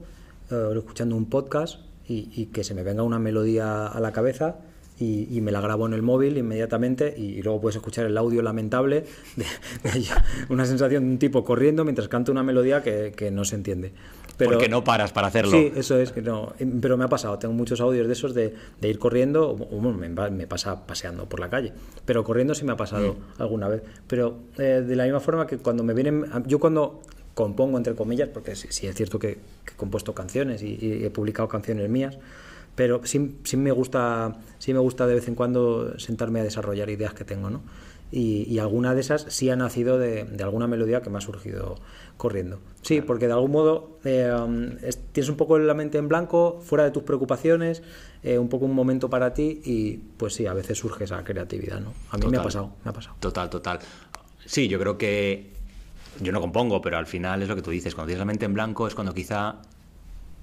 eh, escuchando un podcast y, que se me venga una melodía a la cabeza y, y me la grabo en el móvil inmediatamente y, luego puedes escuchar el audio lamentable de, una sensación de un tipo corriendo mientras canta una melodía que, que no se entiende. Pero, Porque no paras para hacerlo. Sí, eso es, que no. Pero me ha pasado, tengo muchos audios de esos de, de ir corriendo, o me, pasa paseando por la calle, pero corriendo sí me ha pasado Mm. alguna vez. Pero eh, de la misma forma que cuando me vienen, yo cuando compongo, entre comillas, porque sí, sí es cierto que, que he compuesto canciones y, y he publicado canciones mías, pero sí, sí me gusta sí me gusta de vez en cuando sentarme a desarrollar ideas que tengo, ¿no? Y, y alguna de esas sí ha nacido de, de alguna melodía que me ha surgido corriendo. Sí, porque de algún modo eh, es- tienes un poco la mente en blanco, fuera de tus preocupaciones, eh, un poco un momento para ti y pues sí, a veces surge esa creatividad, ¿no? A mí me ha pasado, me ha pasado. Total, total. Sí, yo creo que yo no compongo, pero al final es lo que tú dices, cuando tienes la mente en blanco es cuando quizá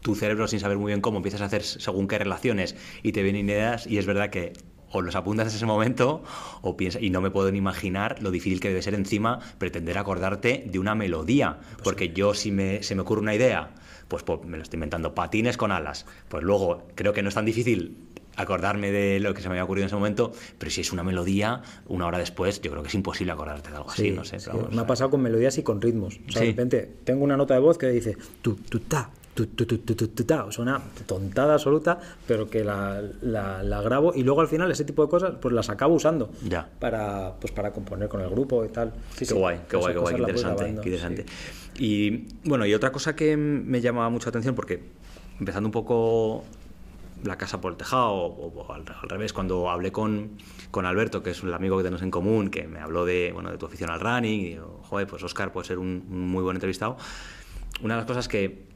tu cerebro sin saber muy bien cómo empiezas a hacer según qué relaciones y te vienen ideas y es verdad que o los apuntas en ese momento o piensas y no me puedo ni imaginar lo difícil que debe ser encima pretender acordarte de una melodía. Porque yo si me, se me ocurre una idea pues, pues, me lo estoy inventando. Patines con alas. Pues luego creo que no es tan difícil acordarme de lo que se me había ocurrido en ese momento pero si es una melodía una hora después yo creo que es imposible acordarte de algo así no sé sí, vamos, me ha pasado con melodías y con ritmos. O sea, Sí. de repente tengo una nota de voz que dice tu, tu, ta, tu, tu, tu, ta. Suena tontada absoluta, pero que la, la, la grabo y luego al final ese tipo de cosas pues las acabo usando Ya. para, pues, para componer con el grupo y tal. Sí, Qué sí, guay, qué guay, qué guay, qué interesante, grabando, qué interesante. sí. Y bueno, y otra cosa que me llamaba mucho la atención, porque empezando un poco la casa por el tejado, o, o al, al revés, cuando hablé con, con Alberto, que es un amigo que tenemos en común, que me habló de, bueno, de tu afición al running, y digo, joder, pues Oscar puede ser un, un muy buen entrevistado. Una de las cosas que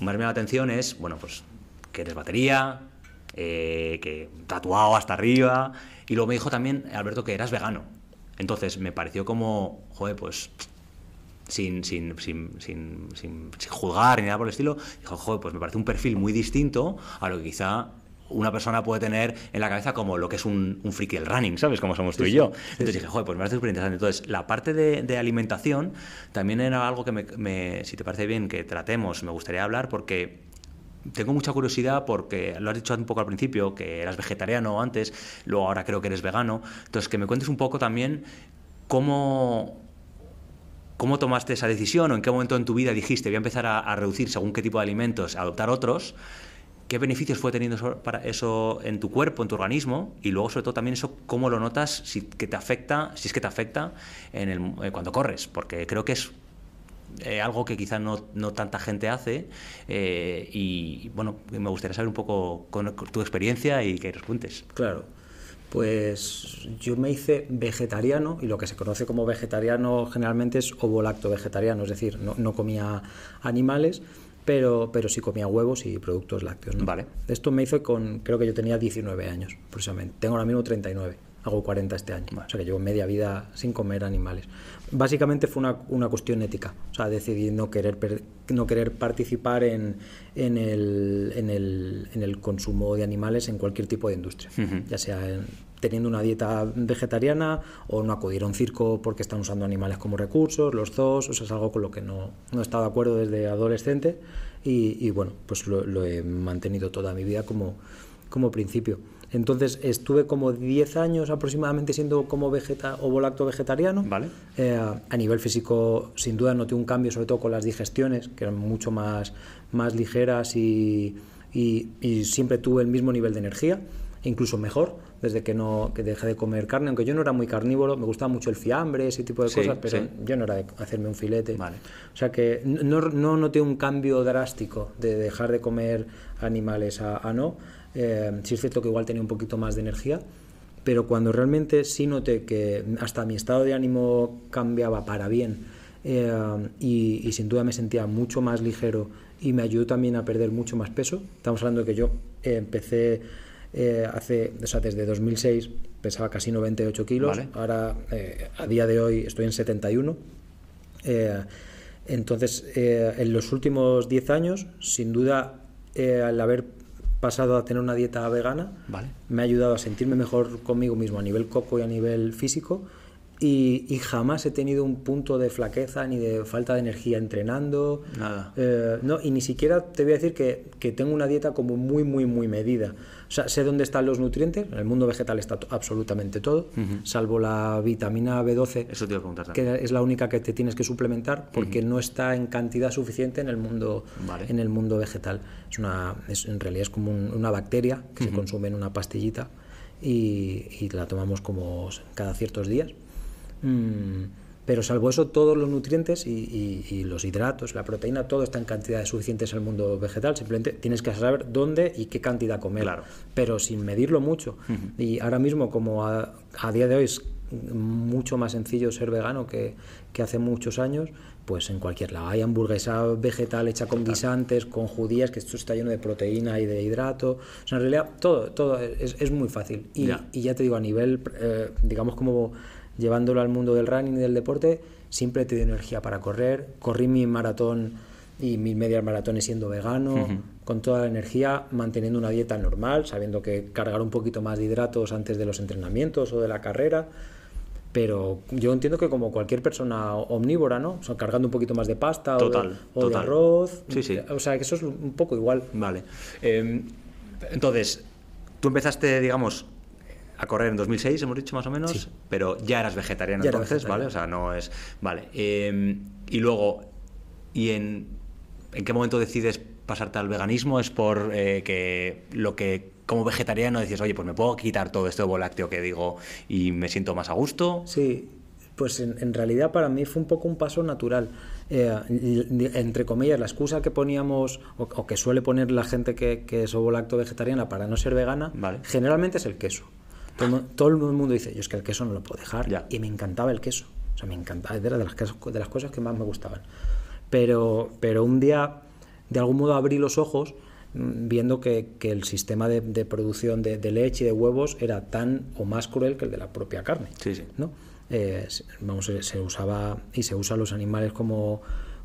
más me llama la atención es, bueno, pues que eres batería, eh, que tatuado hasta arriba, y luego me dijo también Alberto que eras vegano. Entonces me pareció como, joder, pues sin, sin, sin, sin, juzgar ni nada por el estilo, dijo, joder, pues me parece un perfil muy distinto a lo que quizá una persona puede tener en la cabeza como lo que es un, un friki del running, ¿sabes? Como somos tú y yo. Entonces dije, joder, pues me parece súper interesante. Entonces, la parte de, de alimentación también era algo que, me, me- si te parece bien, que tratemos, me gustaría hablar porque tengo mucha curiosidad porque lo has dicho un poco al principio, que eras vegetariano antes, luego ahora creo que eres vegano. Entonces, que me cuentes un poco también cómo, cómo tomaste esa decisión o en qué momento en tu vida dijiste voy a empezar a, a reducir según qué tipo de alimentos, a adoptar otros. ¿Qué beneficios fue teniendo eso, para eso en tu cuerpo, en tu organismo? Y luego, sobre todo, también eso, cómo lo notas, si, que te afecta, si es que te afecta en el, eh, cuando corres. Porque creo que es eh, algo que quizá no, no tanta gente hace eh, y bueno, me gustaría saber un poco tu experiencia y que nos cuentes. Claro. Pues yo me hice vegetariano y lo que se conoce como vegetariano generalmente es ovolacto vegetariano, es decir, no, no comía animales, pero, pero sí comía huevos y productos lácteos. ¿no? Vale. Esto me hice con, creo que yo tenía 19 años aproximadamente. Tengo ahora mismo 39, hago 40 este año. Vale. O sea que llevo media vida sin comer animales. Básicamente fue una, una cuestión ética. O sea, decidí no querer, per- no querer participar en, en, el, en, el, en el consumo de animales en cualquier tipo de industria. Ya sea en- teniendo una dieta vegetariana o no acudir a un circo porque están usando animales como recursos, los zoos. O sea, es algo con lo que no, no he estado de acuerdo desde adolescente y, y bueno, pues lo, lo he mantenido toda mi vida como, como principio. Entonces estuve como 10 años aproximadamente siendo como vegeta o volacto vegetariano. Vale. Eh, a nivel físico, sin duda, noté un cambio, sobre todo con las digestiones, que eran mucho más, más ligeras y, y, y siempre tuve el mismo nivel de energía, incluso mejor desde que no que dejé de comer carne, aunque yo no era muy carnívoro, me gustaba mucho el fiambre, ese tipo de Sí, sí, pero sí. yo no era de hacerme un filete. Vale. O sea que no, no noté un cambio drástico de dejar de comer animales a, a no. Eh, sí es cierto que igual tenía un poquito más de energía, pero cuando realmente sí noté que hasta mi estado de ánimo cambiaba para bien eh, y, y sin duda me sentía mucho más ligero y me ayudó también a perder mucho más peso. Estamos hablando de que yo empecé eh, hace, o sea, desde 2006 pesaba casi 98 kilos, Vale. ahora eh, a día de hoy estoy en 71. Eh, entonces, en los últimos 10 años, sin duda, al haber pasado a tener una dieta vegana, Vale. me ha ayudado a sentirme mejor conmigo mismo a nivel coco y a nivel físico. Y, y jamás he tenido un punto de flaqueza ni de falta de energía entrenando. Nada. Eh, no, y ni siquiera te voy a decir que, que tengo una dieta como muy, muy, muy medida. O sea, sé dónde están los nutrientes. En el mundo vegetal está absolutamente todo, salvo la vitamina B12, Eso te iba a preguntar que es la única que te tienes que suplementar porque no está en cantidad suficiente en el mundo Vale. en el mundo vegetal es una es, en realidad es como un- una bacteria que se consume en una pastillita y, y la tomamos como cada ciertos días pero salvo eso todos los nutrientes y, y- y los hidratos la proteína todo está en cantidades suficientes en el mundo vegetal simplemente tienes que saber dónde y qué cantidad comer Claro. pero sin medirlo mucho. Y ahora mismo, como a, a día de hoy es mucho más sencillo ser vegano que, que hace muchos años, pues en cualquier lado. Hay hamburguesa vegetal hecha con guisantes, con judías, que esto está lleno de proteína y de hidrato. O sea, en realidad todo, todo es, es muy fácil. Y Ya. y ya te digo, a nivel, eh, digamos, como llevándolo al mundo del running y del deporte, siempre te dio energía para correr. Corrí mi maratón y mis medias maratones siendo vegano, con toda la energía, manteniendo una dieta normal, sabiendo que cargar un poquito más de hidratos antes de los entrenamientos o de la carrera. Pero yo entiendo que como cualquier persona omnívora, ¿no? O sea, cargando un poquito más de pasta o de- Total, arroz. Sí, sí. O sea, que eso es un poco igual. Vale. Eh, entonces, tú empezaste, digamos, a correr en 2006, hemos dicho más o menos, Sí. pero ya eras vegetariano Ya entonces, vegetariano. ¿vale? O sea, no es... Vale. Eh, y luego, ¿y en, en qué momento decides pasarte al veganismo? ¿Es por eh, que lo que como vegetariano dices, oye, pues me puedo quitar todo esto de lácteo que digo y me siento más a gusto? Sí, pues en, en realidad para mí fue un poco un paso natural. Eh, entre comillas, la excusa que poníamos, o, o que suele poner la gente que, que es ovolacto vegetariana para no ser vegana, Vale. generalmente es el queso. Todo, todo el mundo dice, yo es que el queso no lo puedo dejar. Ya. Y me encantaba el queso. O sea, me encantaba, era de las, de las cosas que más me gustaban. Pero, pero un día, de algún modo, abrí los ojos mm, viendo que, que el sistema de, de producción de, de leche y de huevos era tan o más cruel que el de la propia carne. Sí, sí. ¿no? Eh, vamos, se, usaba y se usa los animales como,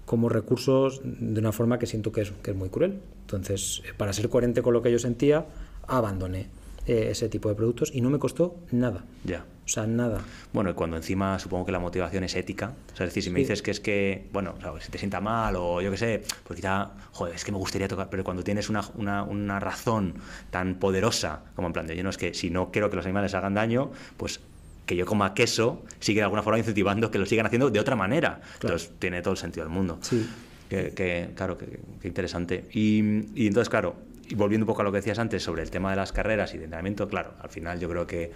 como recursos de una forma que siento que es, que es muy cruel. Entonces, eh, para ser coherente con lo que yo sentía, abandoné eh, ese tipo de productos y no me costó nada. Ya. O sea, nada. Bueno, y cuando encima supongo que la motivación es ética, o sea, es decir, si me Sí. dices que es que, bueno, o sea, si te sienta mal o yo qué sé, pues quizá, joder, es que me gustaría tocar, pero cuando tienes una, una, una razón tan poderosa, como en plan de, yo no es que si no quiero que los animales hagan daño, pues que yo coma queso sigue de alguna forma incentivando que lo sigan haciendo de otra manera. Entonces tiene todo el sentido del mundo. Sí. Que, que, claro, que, que interesante. Y, y entonces, claro, y volviendo un poco a lo que decías antes sobre el tema de las carreras y de entrenamiento, claro, al final yo creo que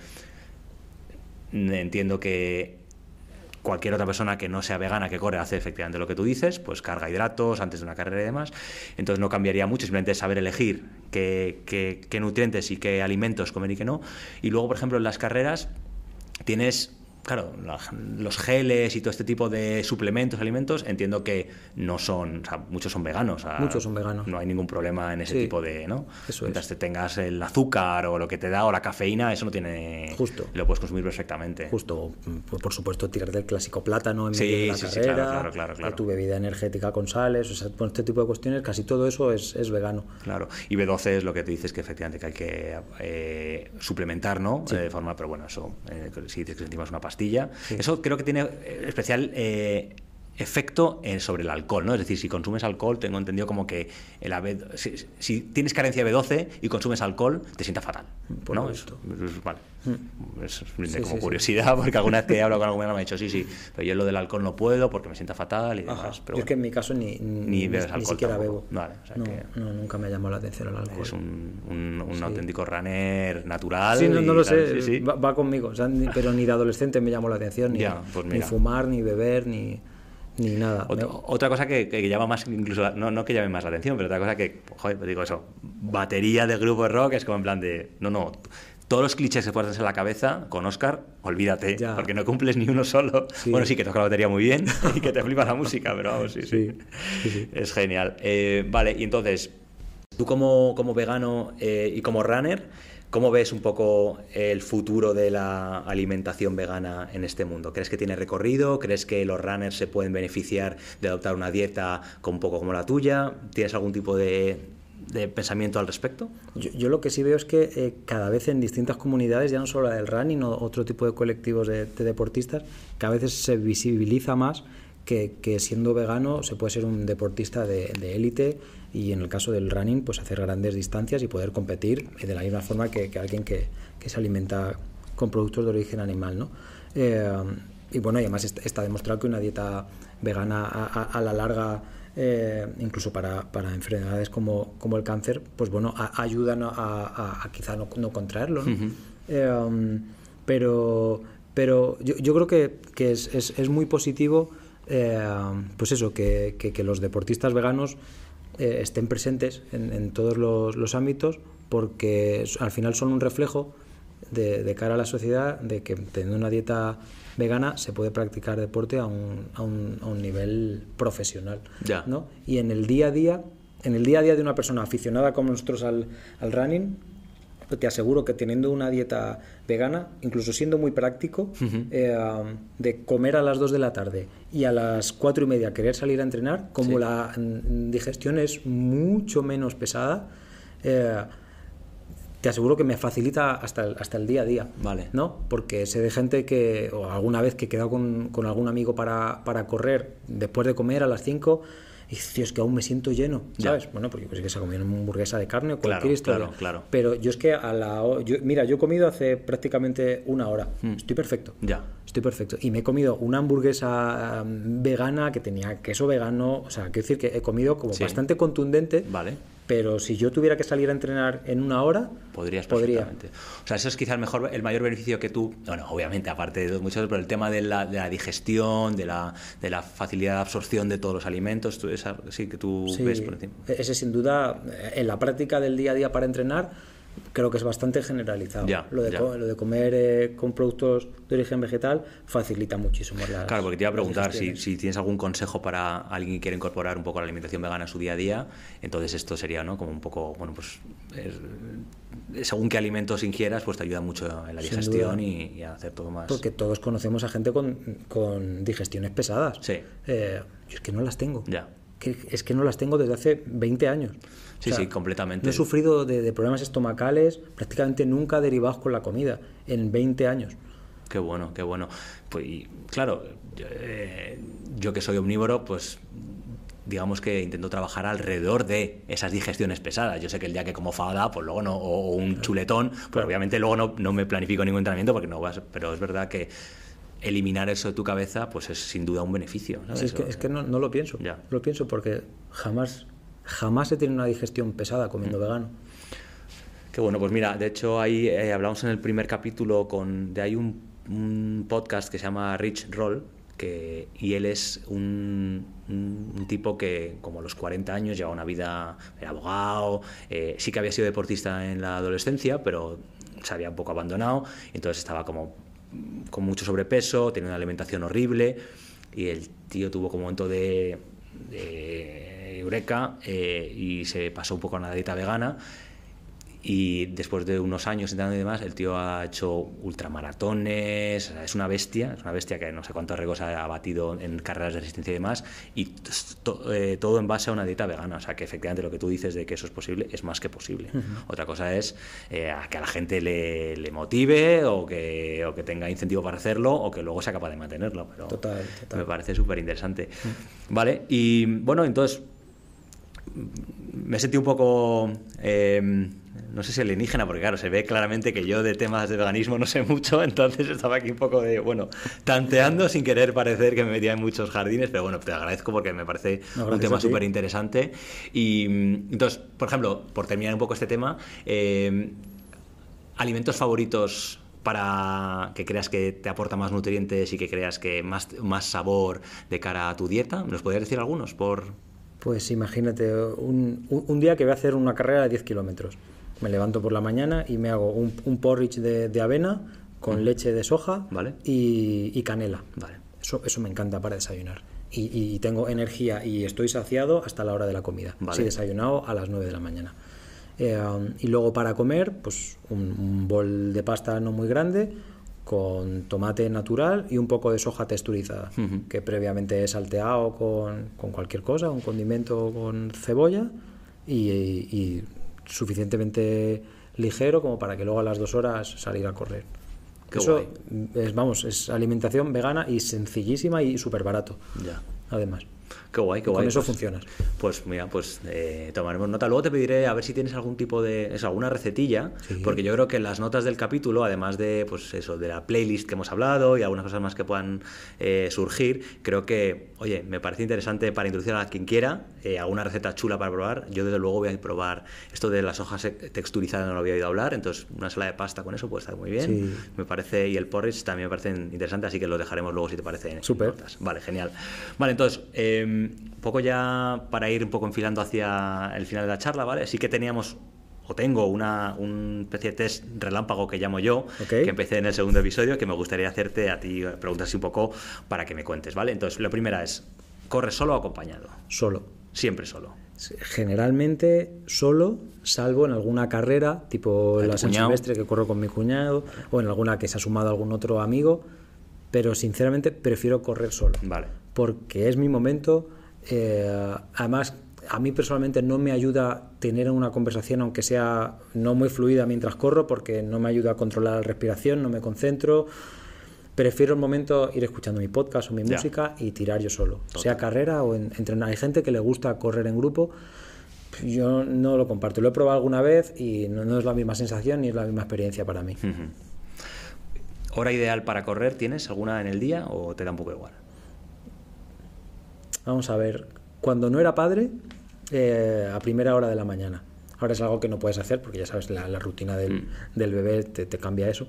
entiendo que cualquier otra persona que no sea vegana que corre hace efectivamente lo que tú dices, pues carga hidratos antes de una carrera y demás. Entonces no cambiaría mucho, simplemente saber elegir qué, qué- qué nutrientes y qué alimentos comer y qué no. Y luego, por ejemplo, en las carreras tienes, claro, la- los geles y todo este tipo de suplementos, alimentos, entiendo que no son, o sea, muchos son veganos. o sea, Muchos son veganos. No hay ningún problema en ese Sí, tipo de, ¿no? eso Mientras es. te tengas el azúcar o lo que te da o la cafeína, eso no tiene... Justo. Lo puedes consumir perfectamente. Justo, mm, por supuesto, tirar del clásico plátano en Sí, medio de la sí, carrera, claro, claro, claro, tu bebida energética con sales, o sea, bueno, este tipo de cuestiones, casi todo eso es, es vegano. Claro, y B12 es lo que te dices que efectivamente que hay que eh, suplementar, ¿no? Eh, de forma, pero bueno, eso, eh, si te sentimos una pastilla. Eso creo que tiene eh, especial eh, efecto sobre el alcohol, ¿no? Es decir, si consumes alcohol, tengo entendido como que el si, tienes carencia de B12 y consumes alcohol, te sienta fatal, ¿no? Es, vale. Mm. Es, como curiosidad, porque alguna vez que he hablado con alguna me ha dicho, sí, sí, pero yo lo del alcohol no puedo porque me sienta fatal y demás. Pero es que en mi caso ni, ni, siquiera bebo. Vale, no, nunca me ha llamado la atención el alcohol. Es un, un, auténtico runner natural. Sí, no, lo sé, va, conmigo, pero ni de adolescente me llamó la atención, ni, pues ni fumar, ni beber, ni ni nada. Otra, cosa que, llama más, incluso, no, no, que llame más la atención, pero otra cosa que, joder, digo eso, batería de grupo de rock es como en plan de, no, no, todos los clichés que puedes en la cabeza con Oscar, olvídate, porque no cumples ni uno solo. Bueno, sí, que toca la batería muy bien y que te flipa la música, pero vamos, sí, sí. Es genial. Eh, vale, y entonces, tú como, como vegano eh, y como runner, ¿Cómo ves un poco el futuro de la alimentación vegana en este mundo? ¿Crees que tiene recorrido? ¿Crees que los runners se pueden beneficiar de adoptar una dieta un poco como la tuya? ¿Tienes algún tipo de, pensamiento al respecto? Yo, lo que sí veo es que eh, cada vez en distintas comunidades, ya no solo la del running o otro tipo de colectivos de, deportistas, cada vez se visibiliza más que, siendo vegano se puede ser un deportista de élite y en el caso del running, pues hacer grandes distancias y poder competir de la misma forma que, alguien que, se alimenta con productos de origen animal. ¿no? Eh, y bueno, además está demostrado que una dieta vegana a, la larga, eh, incluso para, enfermedades como, como, el cáncer, pues bueno, ayudan a, quizá no, contraerlo. Eh, pero pero yo, creo que, es, muy positivo, pues eso, que, que los deportistas veganos eh, estén presentes en, todos los, ámbitos porque al final son un reflejo de, cara a la sociedad de que teniendo una dieta vegana se puede practicar deporte a un, a un, a un nivel profesional. ¿no? Y en el día a día, en el día a día de una persona aficionada como nosotros al, al running, te aseguro que teniendo una dieta vegana, incluso siendo muy práctico, eh, de comer a las 2 de la tarde y a las 4 y media querer salir a entrenar, como la digestión es mucho menos pesada, eh, te aseguro que me facilita hasta el, hasta el día a día. Vale. ¿no? Porque sé de gente que, o alguna vez que he quedado con, con algún amigo para, para correr después de comer a las 5 y dices, es que aún me siento lleno, ¿sabes? Bueno, porque pues que se ha comido una hamburguesa de carne o cualquier historia. Claro, claro. Pero yo es que a la... mira, yo he comido hace prácticamente una hora. Hmm. Estoy perfecto. Ya. Estoy perfecto. Y me he comido una hamburguesa um, vegana que tenía queso vegano. O sea, quiero decir que he comido como bastante contundente. Vale pero si yo tuviera que salir a entrenar en una hora, podrías perfectamente. O sea, eso es quizá el mejor, el mayor beneficio que tú, bueno, obviamente, aparte de muchos, pero el tema de la, de la digestión, de la, de la, facilidad de absorción de todos los alimentos, tú, esa, sí que tú ves por encima. Ese sin duda, en la práctica del día a día para entrenar, creo que es bastante generalizado. lo, de lo, de comer eh, con productos de origen vegetal facilita muchísimo la Claro, porque te iba a preguntar si, tienes algún consejo para alguien que quiere incorporar un poco la alimentación vegana a su día a día, entonces esto sería, ¿no? Como un poco, bueno, pues según qué alimentos ingieras, pues te ayuda mucho en la digestión y, a hacer todo más. Porque todos conocemos a gente con, digestiones pesadas. Sí. Eh, yo es que no las tengo. Ya. es que no las tengo desde hace 20 años. Sí, sí, completamente. No he sufrido de, problemas estomacales prácticamente nunca derivados con la comida en 20 años. Qué bueno, qué bueno. Pues claro, eh, yo, que soy omnívoro, pues digamos que intento trabajar alrededor de esas digestiones pesadas. Yo sé que el día que como fada, pues luego no, o, un chuletón, pues obviamente luego no, no, me planifico ningún entrenamiento porque no vas, pero es verdad que eliminar eso de tu cabeza, pues es sin duda un beneficio. es, que, es que, no, no lo pienso. Ya. Lo pienso porque jamás jamás he tenido una digestión pesada comiendo mm. vegano. Qué bueno, pues mira, de hecho ahí eh, hablamos en el primer capítulo con de hay un, podcast que se llama Rich Roll que, y él es un, tipo que como a los 40 años lleva una vida de abogado, eh, sí que había sido deportista en la adolescencia, pero se había un poco abandonado, entonces estaba como con mucho sobrepeso, tenía una alimentación horrible y el tío tuvo como un momento de eureka eh, y se pasó un poco a la dieta vegana y después de unos años y demás, el tío ha hecho ultramaratones, es una bestia, es una bestia que no sé cuántos récords ha batido en carreras de resistencia y demás, y eh, todo en base a una dieta vegana. O sea que efectivamente lo que tú dices de que eso es posible es más que posible. Otra cosa es eh, que a la gente le, le motive o que, o que, tenga incentivo para hacerlo o que luego sea capaz de mantenerlo. Pero total, total. me parece súper interesante. Vale, y bueno, entonces me sentí un poco... Eh, no sé si alienígena, porque claro, se ve claramente que yo de temas de veganismo no sé mucho, entonces estaba aquí un poco de, bueno, tanteando sin querer parecer que me metía en muchos jardines, pero bueno, te agradezco porque me parece un tema súper interesante. Y entonces, por ejemplo, por terminar un poco este tema, eh, alimentos favoritos para que creas que te aporta más nutrientes y que creas que más, más sabor de cara a tu dieta. ¿Me los podrías decir algunos? Por... Pues imagínate, un, un día que voy a hacer una carrera de 10 kilómetros me levanto por la mañana y me hago un, porridge de, avena con leche de soja y, canela. Vale. Eso, eso me encanta para desayunar. Y, tengo energía y estoy saciado hasta la hora de la comida. Vale. he desayunado a las 9 de la mañana. Eh, um, y luego para comer, pues un, bol de pasta no muy grande con tomate natural y un poco de soja texturizada, que previamente he salteado con, con, cualquier cosa, un condimento con cebolla y suficientemente ligero como para que luego a las dos horas salir a correr. Eso es, vamos, es alimentación vegana y sencillísima y súper barato. Ya. Además. Qué guay, qué guay. Con eso pues, funciona. Pues mira, pues eh, tomaremos nota. Luego te pediré a ver si tienes algún tipo de, eso, alguna recetilla, porque yo creo que las notas del capítulo, además de, pues eso, de la playlist que hemos hablado y algunas cosas más que puedan eh, surgir, creo que, oye, me parece interesante para introducir a quien quiera eh, alguna receta chula para probar. Yo desde luego voy a probar esto de las hojas texturizadas, no lo había oído hablar, entonces una sala de pasta con eso puede estar muy bien. Me parece, y el porridge también me parecen interesantes, así que lo dejaremos luego si te parece. Súper. Vale, genial. Vale, entonces, eh, un poco ya para ir un poco enfilando hacia el final de la charla, ¿vale? Sí que teníamos o tengo una, especie de test relámpago que llamo yo, que empecé en el segundo episodio, que me gustaría hacerte a ti preguntas un poco para que me cuentes, ¿vale? Entonces, la primera es, ¿corres solo o acompañado? Solo. Siempre solo. Generalmente solo, salvo en alguna carrera, tipo la San Silvestre que corro con mi cuñado, o en alguna que se ha sumado algún otro amigo, pero sinceramente prefiero correr solo. Vale. Porque es mi momento, eh, además, a mí personalmente no me ayuda tener una conversación, aunque sea no muy fluida mientras corro, porque no me ayuda a controlar la respiración, no me concentro. Prefiero el momento ir escuchando mi podcast o mi música y tirar yo solo, sea carrera o entrenar. Hay gente que le gusta correr en grupo. Yo no lo comparto. Lo he probado alguna vez y no, es la misma sensación ni es la misma experiencia para mí. ¿Hora ideal para correr tienes alguna en el día o te da un poco igual? Vamos a ver, cuando no era padre, eh, a primera hora de la mañana. Ahora es algo que no puedes hacer porque ya sabes, la, rutina del, mm. bebé te, cambia eso.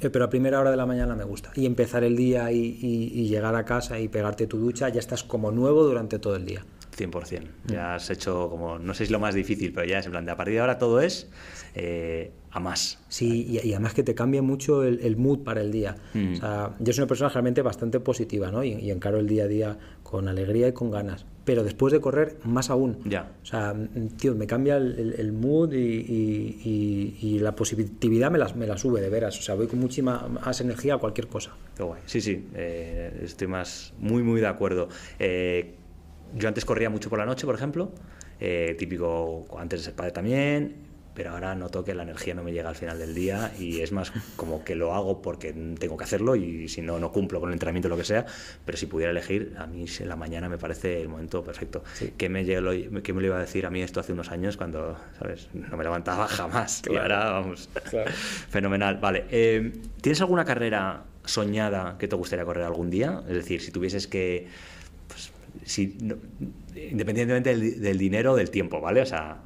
Eh, pero a primera hora de la mañana me gusta. Y empezar el día y, llegar a casa y pegarte tu ducha, ya estás como nuevo durante todo el día. 100%. Ya has hecho como, no sé si lo más difícil, pero ya es en plan de a partir de ahora todo es eh, a más. Sí, y, además que te cambia mucho el, mood para el día. Mm. O sea, yo soy una persona realmente bastante positiva, ¿no? Y, encaro el día a día con alegría y con ganas. Pero después de correr, más aún. Ya. O sea, tío, me cambia el, mood y, la positividad me la, me la sube, de veras. O sea, voy con muchísima más energía a cualquier cosa. Qué guay. Sí, sí, eh, estoy más, muy, muy de acuerdo. Eh, yo antes corría mucho por la noche, por ejemplo. típico antes de ser padre también pero ahora noto que la energía no me llega al final del día y es más como que lo hago porque tengo que hacerlo y si no, no cumplo con el entrenamiento o lo que sea, pero si pudiera elegir, a mí en la mañana me parece el momento perfecto. ¿Qué, me, ¿Qué me lo iba a decir a mí esto hace unos años cuando, ¿sabes? No me levantaba jamás y ahora vamos, fenomenal. Vale, eh, ¿tienes alguna carrera soñada que te gustaría correr algún día? Es decir, si tuvieses que... Si, independientemente del, del dinero o del tiempo, ¿vale? O sea,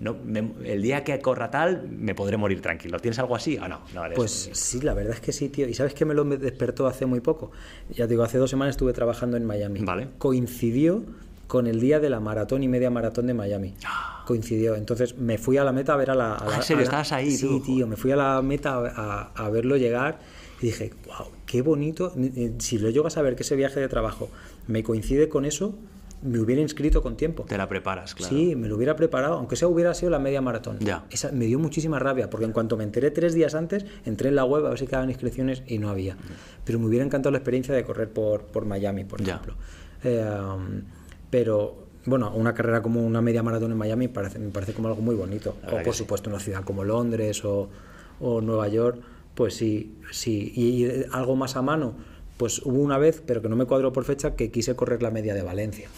no, el día que corra tal me podré morir tranquilo. ¿Tienes algo así o no? pues sí, la verdad es que sí, tío. ¿Y sabes que me lo despertó hace muy poco? Ya te digo, hace dos semanas estuve trabajando en Miami. Vale. Coincidió con el día de la maratón y media maratón de Miami. Ah. Coincidió. Entonces me fui a la meta a ver a la... Ah, ¿En serio? ¿Estabas ahí? Sí, tío. Me fui a la meta a, a, verlo llegar y dije, wow, qué bonito. Si lo llegas a ver que ese viaje de trabajo me coincide con eso, me hubiera inscrito con tiempo. Te la preparas, claro. Sí, me lo hubiera preparado, aunque sea hubiera sido la media maratón. Ya. Esa, me dio muchísima rabia, porque en cuanto me enteré tres días antes, entré en la web a ver si quedaban inscripciones y no había. Pero me hubiera encantado la experiencia de correr por, por Miami, por Ya. ejemplo. Eh, um, pero, bueno, una carrera como una media maratón en Miami parece, me parece como algo muy bonito. O, por supuesto, una ciudad como Londres o, o Nueva York, pues sí, sí. Y, y algo más a mano, pues hubo una vez, pero que no me cuadró por fecha, que quise correr la media de Valencia.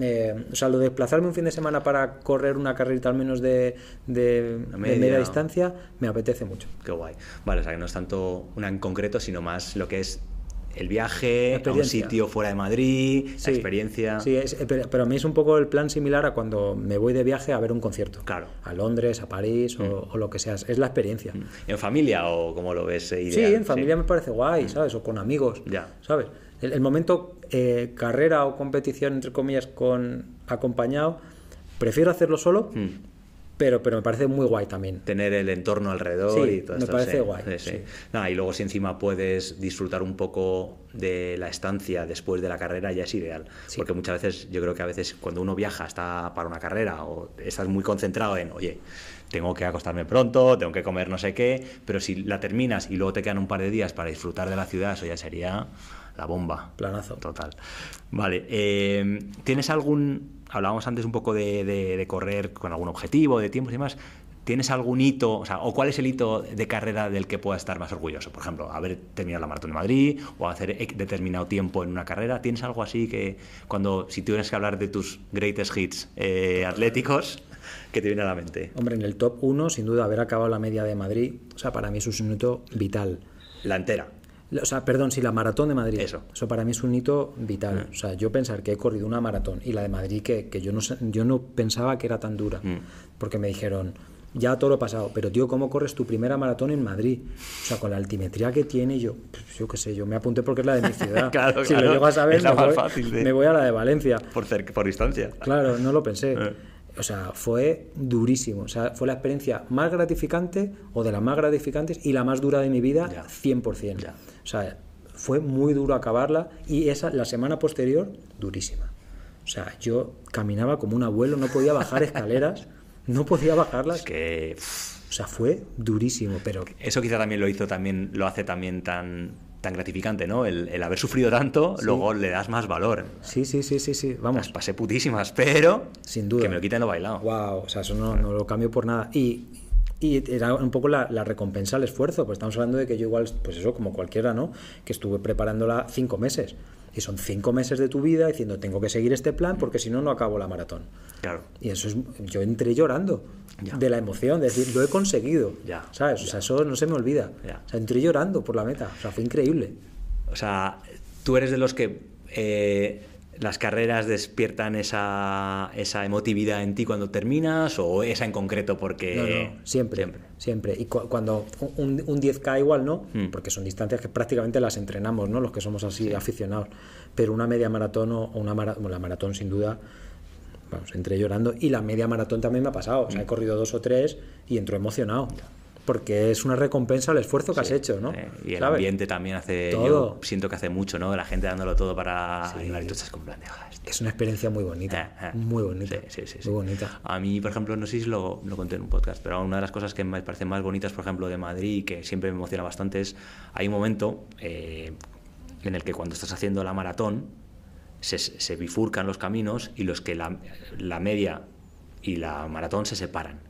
Eh, o sea, lo de desplazarme un fin de semana para correr una carrerita al menos de, de, de media. media distancia me apetece mucho. Qué guay. Vale, o sea que no es tanto una en concreto, sino más lo que es el viaje a un sitio fuera de Madrid, Sí, la experiencia. Sí, es- eh, pero, a mí es un poco el plan similar a cuando me voy de viaje a ver un concierto. Claro. A Londres, a París o, o lo que sea. Es la experiencia. ¿En familia o cómo lo ves? eh, Sí, ideal? en familia me parece guay, ¿sabes? O con amigos, Ya. ¿sabes? El, el momento eh, carrera o competición, entre comillas, con acompañado, prefiero hacerlo solo, Mm. Pero, pero me parece muy guay también. tener el entorno alrededor Sí, y todo me esto. parece sí, guay, sí. Nada, y luego si encima puedes disfrutar un poco de la estancia después de la carrera ya es ideal. Porque muchas veces, yo creo que a veces cuando uno viaja está para una carrera o estás muy concentrado en, oye, tengo que acostarme pronto, tengo que comer no sé qué, pero si la terminas y luego te quedan un par de días para disfrutar de la ciudad, eso ya sería la bomba. Planazo. Total. Vale. eh, ¿Tienes algún. Hablábamos antes un poco de, de- de correr con algún objetivo, de tiempos y demás. ¿Tienes algún hito, o sea, o cuál es el hito de carrera del que puedas estar más orgulloso? Por ejemplo, haber terminado la maratón de Madrid o hacer determinado tiempo en una carrera. ¿Tienes algo así que cuando, si tuvieras que hablar de tus greatest hits eh, atléticos, que te viene a la mente? Hombre, en el top 1, sin duda, haber acabado la media de Madrid, o sea, para mí es un hito vital. La entera. O sea, perdón, si la maratón de Madrid. Eso. para mí es un hito vital. O sea, yo pensar que he corrido una maratón y la de Madrid que, que yo, no, yo no pensaba que era tan dura. Mm. Porque me dijeron, ya todo lo pasado, pero tío, ¿cómo corres tu primera maratón en Madrid? O sea, con la altimetría que tiene, yo, pues, yo qué sé, yo me apunté porque es la de mi ciudad. Claro, si claro. lo llego a saber, me voy, fácil de- me voy a la de Valencia. Por, por distancia. Claro, no lo pensé. Eh. O sea, fue durísimo. O sea, fue la experiencia más gratificante o de las más gratificantes y la más dura de mi vida, Ya. 100%. Ya. O sea, fue muy duro acabarla y esa, la semana posterior, durísima. O sea, yo caminaba como un abuelo, no podía bajar escaleras, no podía bajarlas. Es que. O sea, fue durísimo, pero Eso quizá también lo hizo también, lo hace también tan, tan gratificante, ¿no? El, el haber sufrido tanto, luego le das más valor. sí, sí, sí, sí, sí. Las Vamos, pasé putísimas, pero sin duda. que me lo quiten lo bailado. Wow, o sea, eso no, no lo cambio por nada. Y, y era un poco la, la recompensa al esfuerzo, pues estamos hablando de que yo igual, pues eso, como cualquiera, ¿no? Que estuve preparándola cinco meses. Y son cinco meses de tu vida diciendo, tengo que seguir este plan porque si no, no acabo la maratón. Claro. Y eso es, yo entré llorando Ya. de la emoción, de decir, lo he conseguido. Ya, ¿Sabes? O sea, eso no se me olvida. Ya. O sea, entré llorando por la meta. O sea, fue increíble. O sea, tú eres de los que eh, las carreras despiertan esa, esa emotividad en ti cuando terminas o esa en concreto porque... No, no, siempre, siempre. Y cu- cuando un, un 10K igual no, Mm. porque son distancias que prácticamente las entrenamos, ¿no? Los que somos así aficionados. Pero una media maratón o una maratón, la maratón sin duda, vamos, entré llorando. Y la media maratón también me ha pasado. O sea, Mm. he corrido dos o tres y entro emocionado. Porque es una recompensa al esfuerzo que has hecho, ¿no? Eh, y el ¿Sabes? ambiente también hace... Todo. Yo siento que hace mucho, ¿no? La gente dándolo todo para animar y tú estás con plan. Es una experiencia muy bonita. Eh, eh. Muy bonita. Sí, sí, sí, sí. Muy bonita. A mí, por ejemplo, no sé si lo, lo conté en un podcast, pero una de las cosas que me parecen más bonitas, por ejemplo, de Madrid y que siempre me emociona bastante es, hay un momento en el que cuando estás haciendo la maratón se, se bifurcan los caminos y los que la, la media y la maratón se separan.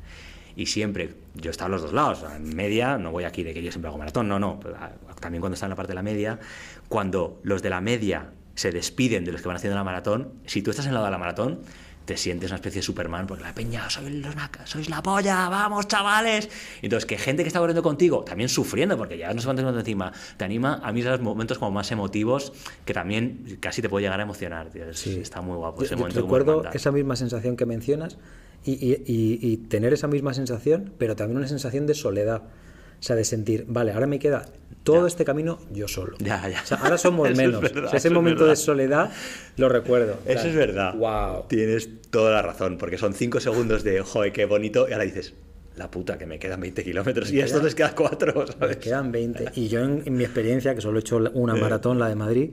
Y siempre, yo he estado a los dos lados, en media, no voy aquí de que yo siempre hago maratón, no, no, ah, también cuando está en la parte de la media, cuando los de la media se despiden de los que van haciendo la maratón, si tú estás en el lado de la maratón, te sientes una especie de Superman, porque la peña, sois, los sois la polla, vamos chavales. Entonces, que gente que está corriendo contigo, también sufriendo, porque ya no se van teniendo encima, te anima a mí esos momentos como más emotivos, que también casi te puede llegar a emocionar. tío. Sí. Está muy guapo Yo- ese yo momento. recuerdo esa misma sensación que mencionas y, y- y- y tener esa misma sensación, pero también una sensación de soledad. O sea, de sentir, vale, ahora me queda todo Ya. este camino yo solo. Ya, ya. O sea, ahora somos Eso es menos. verdad, O sea, ese es momento de soledad lo recuerdo. Eso es verdad. Wow. Tienes toda la razón, porque son cinco segundos de, joder, qué bonito, y ahora dices, la puta, que me quedan 20 kilómetros, y a estos les queda 4, Me ¿sabes? quedan 20. Y yo, en, en mi experiencia, que solo he hecho una maratón, la de Madrid,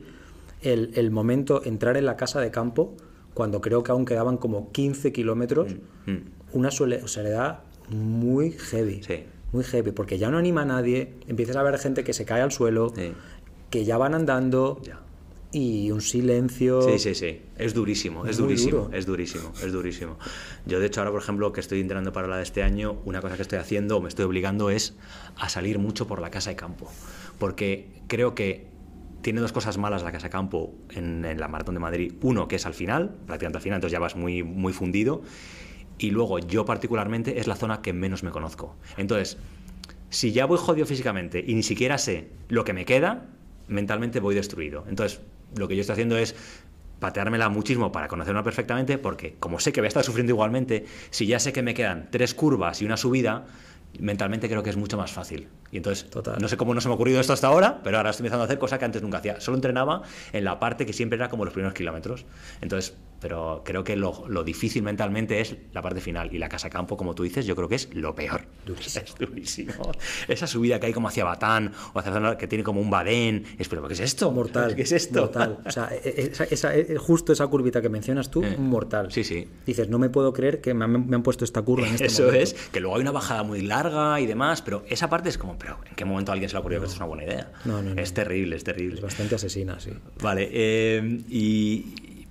el, el momento, entrar en la casa de campo, cuando creo que aún quedaban como 15 kilómetros, Mm. una sole- soledad muy heavy. Sí. Muy heavy, porque ya no anima a nadie, empiezas a ver gente que se cae al suelo, Sí. que ya van andando Ya. y un silencio. Sí, sí, sí. Es durísimo, es durísimo, duro. es durísimo, es durísimo. Yo, de hecho, ahora, por ejemplo, que estoy entrenando para la de este año, una cosa que estoy haciendo o me estoy obligando es a salir mucho por la casa de campo. Porque creo que tiene dos cosas malas la casa campo en, en la Maratón de Madrid. Uno, que es al final, prácticamente al final, entonces ya vas muy, muy fundido. Y luego, yo particularmente, es la zona que menos me conozco. Entonces, si ya voy jodido físicamente y ni siquiera sé lo que me queda, mentalmente voy destruido. Entonces, lo que yo estoy haciendo es pateármela muchísimo para conocerla perfectamente, porque como sé que voy a estar sufriendo igualmente, si ya sé que me quedan tres curvas y una subida, mentalmente creo que es mucho más fácil. Y entonces, Total. no sé cómo no se me ha ocurrido esto hasta ahora, pero ahora estoy empezando a hacer cosas que antes nunca hacía. Solo entrenaba en la parte que siempre era como los primeros kilómetros. Entonces, pero creo que lo, lo difícil mentalmente es la parte final. Y la casa campo, como tú dices, yo creo que es lo peor. Durísimo. Es durísimo. Esa subida que hay como hacia Batán o hacia zona que tiene como un badén. Es, pero ¿qué es esto? Mortal. ¿Qué es esto? Mortal. O sea, e- e- esa, esa- e- justo esa curvita que mencionas tú, Eh, mortal. sí, sí. Dices, no me puedo creer que me han, me han puesto esta curva en este Eso momento. es, que luego hay una bajada muy larga y demás, pero esa parte es como, pero ¿en qué momento a alguien se le ha ocurrido que esto es una buena idea? No, no, no. Es terrible, es terrible. Es bastante asesina, sí. Vale, eh, y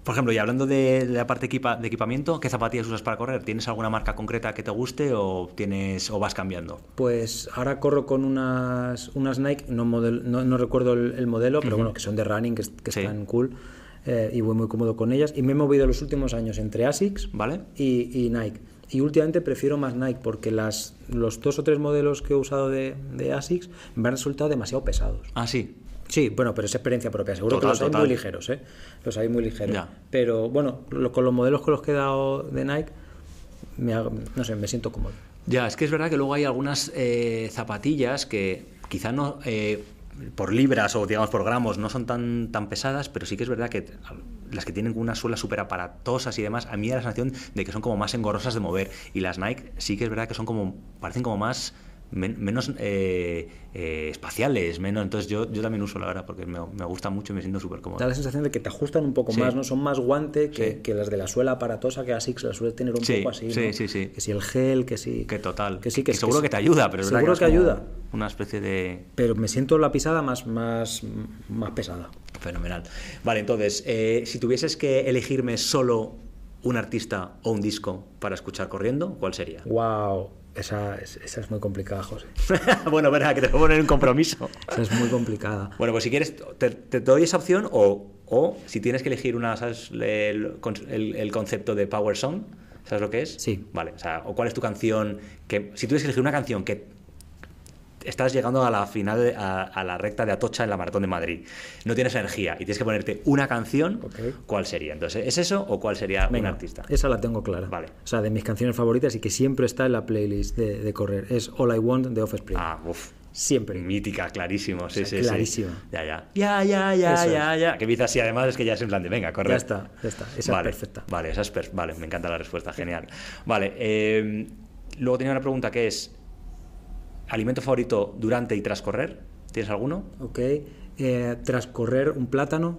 por ejemplo, y hablando de la parte equipa- de equipamiento, ¿qué zapatillas usas para correr? ¿Tienes alguna marca concreta que te guste o tienes o vas cambiando? Pues ahora corro con unas, unas Nike, no, model- no, no recuerdo el, el modelo, pero bueno, que son de running, que, que Sí. están cool. eh, y voy muy cómodo con ellas. Y me he movido los últimos años entre ASICS ¿Vale? y, y Nike. Y últimamente prefiero más Nike porque las, los dos o tres modelos que he usado de, de ASICS me han resultado demasiado pesados. Ah, sí. Sí, bueno, pero es experiencia propia. Seguro Total, que los hay muy ligeros, ¿eh? Los hay muy ligeros. Ya. Pero bueno, lo- con los modelos con los que he dado de Nike, me hago- no sé, me siento cómodo. Ya, es que es verdad que luego hay algunas eh, zapatillas que quizá no eh, por libras o digamos por gramos no son tan, tan pesadas, pero sí que es verdad que las que tienen una suela súper aparatosas y demás, a mí me da la sensación de que son como más engorrosas de mover. Y las Nike sí que es verdad que son como, parecen como más men- menos eh, eh, espaciales, menos. Entonces yo, yo también uso la verdad porque me, me gusta mucho y me siento súper Da cómodo. la sensación de que te ajustan un poco Sí. más, ¿no? Son más guante que, Sí. que las de la suela aparatosa, que ASICS la suele tener un Sí, poco así, sí, ¿no? sí, sí. Que si el gel, que si... Que total. Que sí, que, seguro que que, te ayuda, pero Seguro que ayuda. Una especie de Pero me siento la pisada más, más, más pesada. Fenomenal. Vale, entonces, eh, si tuvieses que elegirme solo un artista o un disco para escuchar corriendo, ¿cuál sería? Wow, esa es, esa es muy complicada, José. bueno, verá, que te voy a poner un compromiso. Esa es muy complicada. Bueno, pues si quieres, te, te doy esa opción o, o si tienes que elegir una, ¿sabes? El, el- el concepto de Power Song, ¿sabes lo que es? Sí. Vale, o sea, o cuál es tu canción que, si tuvieses que elegir una canción que estás llegando a la final, a, a la recta de Atocha en la Maratón de Madrid, no tienes energía y tienes que ponerte una canción. ¿cuál sería? Entonces, ¿es eso o cuál sería Venga, un artista? Esa la tengo clara. Vale. O sea, de mis canciones favoritas y que siempre está en la playlist de, de correr. Es All I Want de Offspring. Ah, uff. Siempre. Mítica, clarísimo, sí, O sea, sí, sí. clarísima. Ya, ya. Ya, ya, ya, Eso ya, ya. Que empieza así, además es que ya es en plan de, venga, corre. Ya está, ya está. Esa vale, es perfecta. Vale, esa es vale, me encanta la respuesta, genial. Vale, eh, luego tenía una pregunta que es, ¿alimento favorito durante y tras correr? ¿Tienes alguno? Ok. Eh, tras correr un plátano,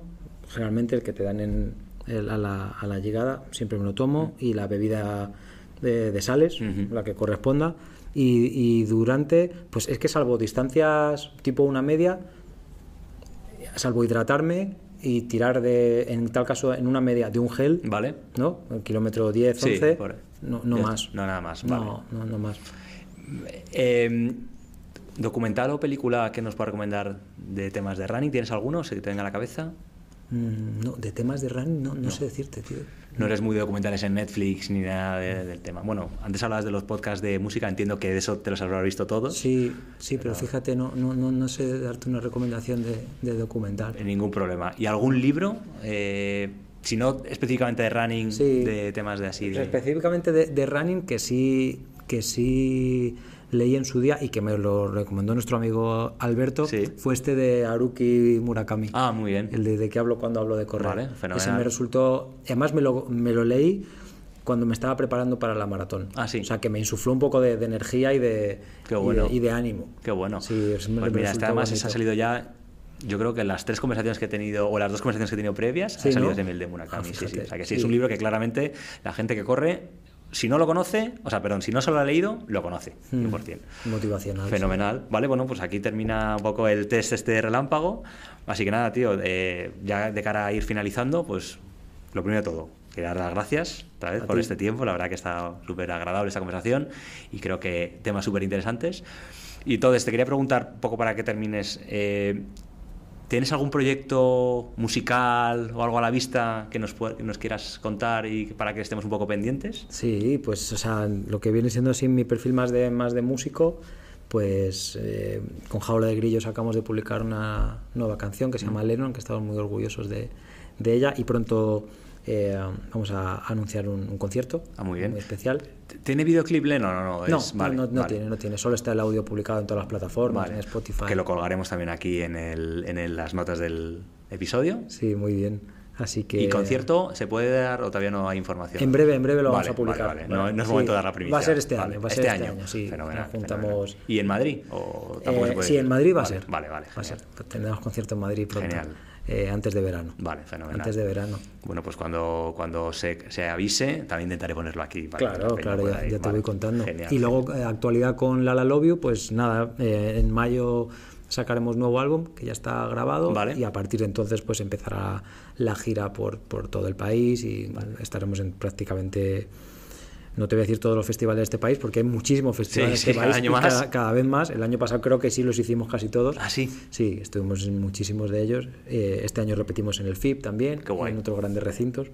generalmente el que te dan en, el- a, la, a la llegada, siempre me lo tomo. Y la bebida de, de sales, la que corresponda. Y, y durante, pues es que salvo distancias tipo una media, salvo hidratarme y tirar de, en tal caso, en una media de un gel, Vale. ¿no? El kilómetro 10, Sí, 11, por- no, no más. No, nada más, No, vale. no, no más. Eh, ¿Documental o película que nos pueda recomendar de temas de running? ¿Tienes alguno? ¿Se te venga a la cabeza? Mm, no, de temas de running no, no sé decirte, tío. No eres muy de documentales en Netflix ni nada de- del tema. Bueno, antes hablabas de los podcasts de música, entiendo que de eso te los habrás visto todos. Sí, sí, pero fíjate, no, no, no, no sé darte una recomendación de, de documental. Ningún problema. ¿Y algún libro? Eh, si no específicamente de running, Sí. de temas de así. De... Específicamente de, de running que sí, que sí leí en su día y que me lo recomendó nuestro amigo Alberto, Sí. fue este de Haruki Murakami. Ah, muy bien. El de, de qué hablo cuando hablo de correr. Vale, Ese me resultó. Además, me lo, me lo leí cuando me estaba preparando para la maratón. Ah, sí. O sea, que me insufló un poco de, de energía y de, Qué y de- bueno. y de, ánimo. Qué bueno. Sí, es- pues mira, esta además bonito. esa ha salido ya yo creo que las tres conversaciones que he tenido, o las dos conversaciones que he tenido previas, Sí, han salido ¿no? de Murakami. Ah, sí, sí. O sea, que sí, sí. es un libro que claramente la gente que corre, si no lo conoce, o sea, perdón, si no se lo ha leído, lo conoce, Mm. 100%. Motivacional. Fenomenal. Vale, bueno, pues aquí termina un poco el test este de relámpago. Así que nada, tío, eh, ya de cara a ir finalizando, pues lo primero de todo, quería dar las gracias otra vez A por ti. este tiempo. La verdad que está súper agradable esta conversación y creo que temas súper interesantes. Y entonces te quería preguntar, un poco para que termines, eh, ¿tienes algún proyecto musical o algo a la vista que nos, quieras contar y para que estemos un poco pendientes? Sí, pues o sea, lo que viene siendo así mi perfil más de, más de músico, pues eh, con Jaula de Grillos acabamos de publicar una nueva canción que se llama Lennon, que estamos muy orgullosos de, de ella y pronto eh, vamos a anunciar un, un concierto Ah, muy bien. especial. ¿Tiene videoclip, Leno? No, no, No, es- no, vale, no, no vale. tiene, no tiene, solo está el audio publicado en todas las plataformas, Vale. en Spotify. Que lo colgaremos también aquí en, el, en el- las notas del episodio. Sí, muy bien. Así que ¿Y concierto se puede dar o todavía no hay información? En breve, en breve lo vamos a publicar. No, no es Sí, momento de dar la primicia. Va a ser este año, va a este ser este año. año, sí. Fenomenal, juntamos. fenomenal. ¿Y en Madrid? ¿O Eh, sí, en Madrid va a ser. Vale, vale. Va a ser. Tendremos concierto en Madrid pronto. Genial. Eh, antes de verano. Vale, fenomenal. Antes de verano. Bueno, pues cuando, cuando se, se avise, también intentaré ponerlo aquí. para Claro, la claro, ya, ya te Vale, voy contando. genial, y luego, eh, actualidad con Lala Love You, pues nada, eh, en mayo sacaremos nuevo álbum que ya está grabado Vale. y a partir de entonces pues empezará la gira por, por todo el país y estaremos en prácticamente no te voy a decir todos los festivales de este país porque hay muchísimos festivales Sí, en este sí, cada país año y más. Cada, cada vez más el año pasado creo que sí los hicimos casi todos Ah, sí. Sí, estuvimos en muchísimos de ellos. Eh, este año repetimos en el FIP también, Qué guay. en otros grandes recintos.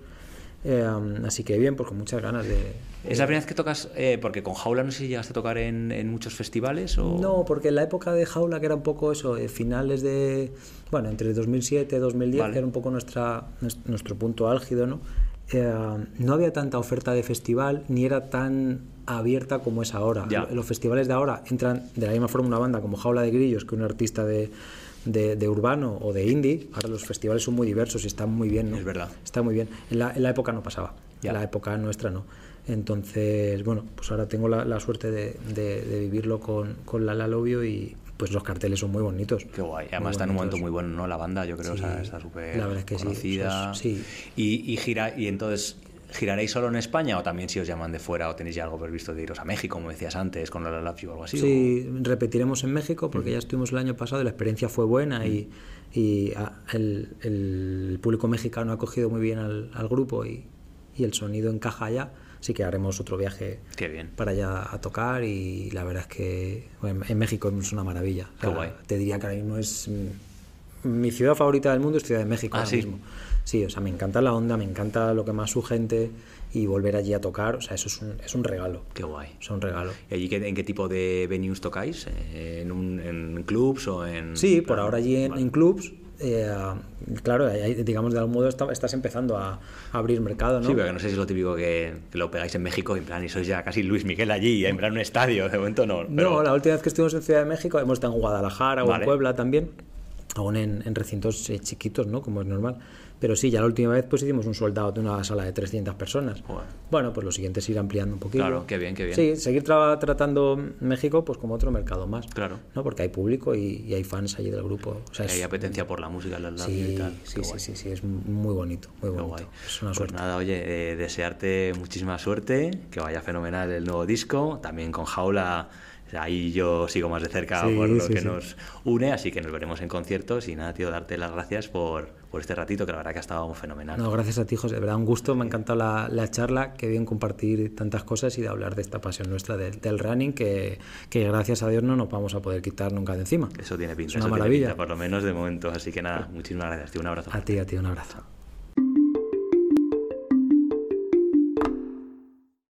Eh, así que bien, pues con muchas ganas de... ¿Es la primera vez que tocas? eh, porque con Jaula no sé si llegaste a tocar en, en muchos festivales o... No, porque en la época de Jaula, que era un poco eso, eh, finales de... Bueno, entre 2007 y 2010, Vale. que era un poco nuestra, nues- nuestro punto álgido, ¿no? Eh, no había tanta oferta de festival, ni era tan abierta como es ahora. Ya. Los festivales de ahora entran de la misma forma una banda como Jaula de Grillos, que un artista de, de, de urbano o de indie. Ahora los festivales son muy diversos y están muy bien, ¿no? Es verdad. Está muy bien. En la, en la época no pasaba. Ya. En la época nuestra no. Entonces, bueno, pues ahora tengo la, la suerte de, de- de vivirlo con, con Lobio y pues los carteles son muy bonitos. Qué guay. Además está en un momento muy bueno, ¿no? La banda, yo creo, o sea, Sí, está súper es que sí, conocida. sí. Y, y gira, y entonces, ¿giraréis solo en España o también si os llaman de fuera o tenéis ya algo previsto de iros a México, como decías antes, con la You o algo así? Sí, repetiremos en México porque ya estuvimos el año pasado y la experiencia fue buena y, y a- el, el público mexicano ha acogido muy bien al, al grupo y, y el sonido encaja allá. Así que haremos otro viaje Qué bien. para allá a tocar y la verdad es que bueno, en México es una maravilla. O Qué guay. Te diría que ahora mismo es mi ciudad favorita del mundo es Ciudad de México Ah, ahora ¿sí? mismo. Sí, o sea, me encanta la onda, me encanta lo que más su gente y volver allí a tocar, o sea, eso es un, es un regalo. Qué guay. Es un regalo. ¿Y allí en qué tipo de venues tocáis? ¿En, un, en clubs o en...? Sí, por ahora allí en, Vale. en clubs, eh, claro, digamos de algún modo está- estás empezando a, a abrir mercado, ¿no? Sí, pero no sé si es lo típico que, que lo pegáis en México, en plan, y sois ya casi Luis Miguel allí, en plan un estadio, de momento no. Pero... No, la última vez que estuvimos en Ciudad de México, hemos estado en Guadalajara o Vale. en Puebla también, aún en, en recintos eh, chiquitos, ¿no? Como es normal. Pero sí, ya la última vez pues hicimos un soldado de una sala de 300 personas. Bueno, pues lo siguiente es ir ampliando un poquito. Claro, qué bien, qué bien. Sí, seguir tra- tratando México pues como otro mercado más. Claro. ¿no? Porque hay público y, y hay fans allí del grupo. O sea, hay apetencia por la música, la Love You y sí, tal. sí, sí, sí, sí, es muy bonito, muy bonito. guay. Es una Pues suerte. nada, oye, eh, desearte muchísima suerte, que vaya fenomenal el nuevo disco, también con Jaula, ahí yo sigo más de cerca Sí, por lo sí, que sí. nos une, así que nos veremos en conciertos y nada, tío, darte las gracias por, por este ratito, que la verdad que ha estado fenomenal. No, gracias a ti, José. De verdad, un gusto. Me ha encantado la, la charla. Qué bien compartir tantas cosas y de hablar de esta pasión nuestra del, del running que, que gracias a Dios no nos vamos a poder quitar nunca de encima. Eso tiene pinta, Es una eso maravilla. pinta, por lo menos de momento, así que nada, muchísimas gracias, tío, un abrazo. A ti, a ti, un abrazo.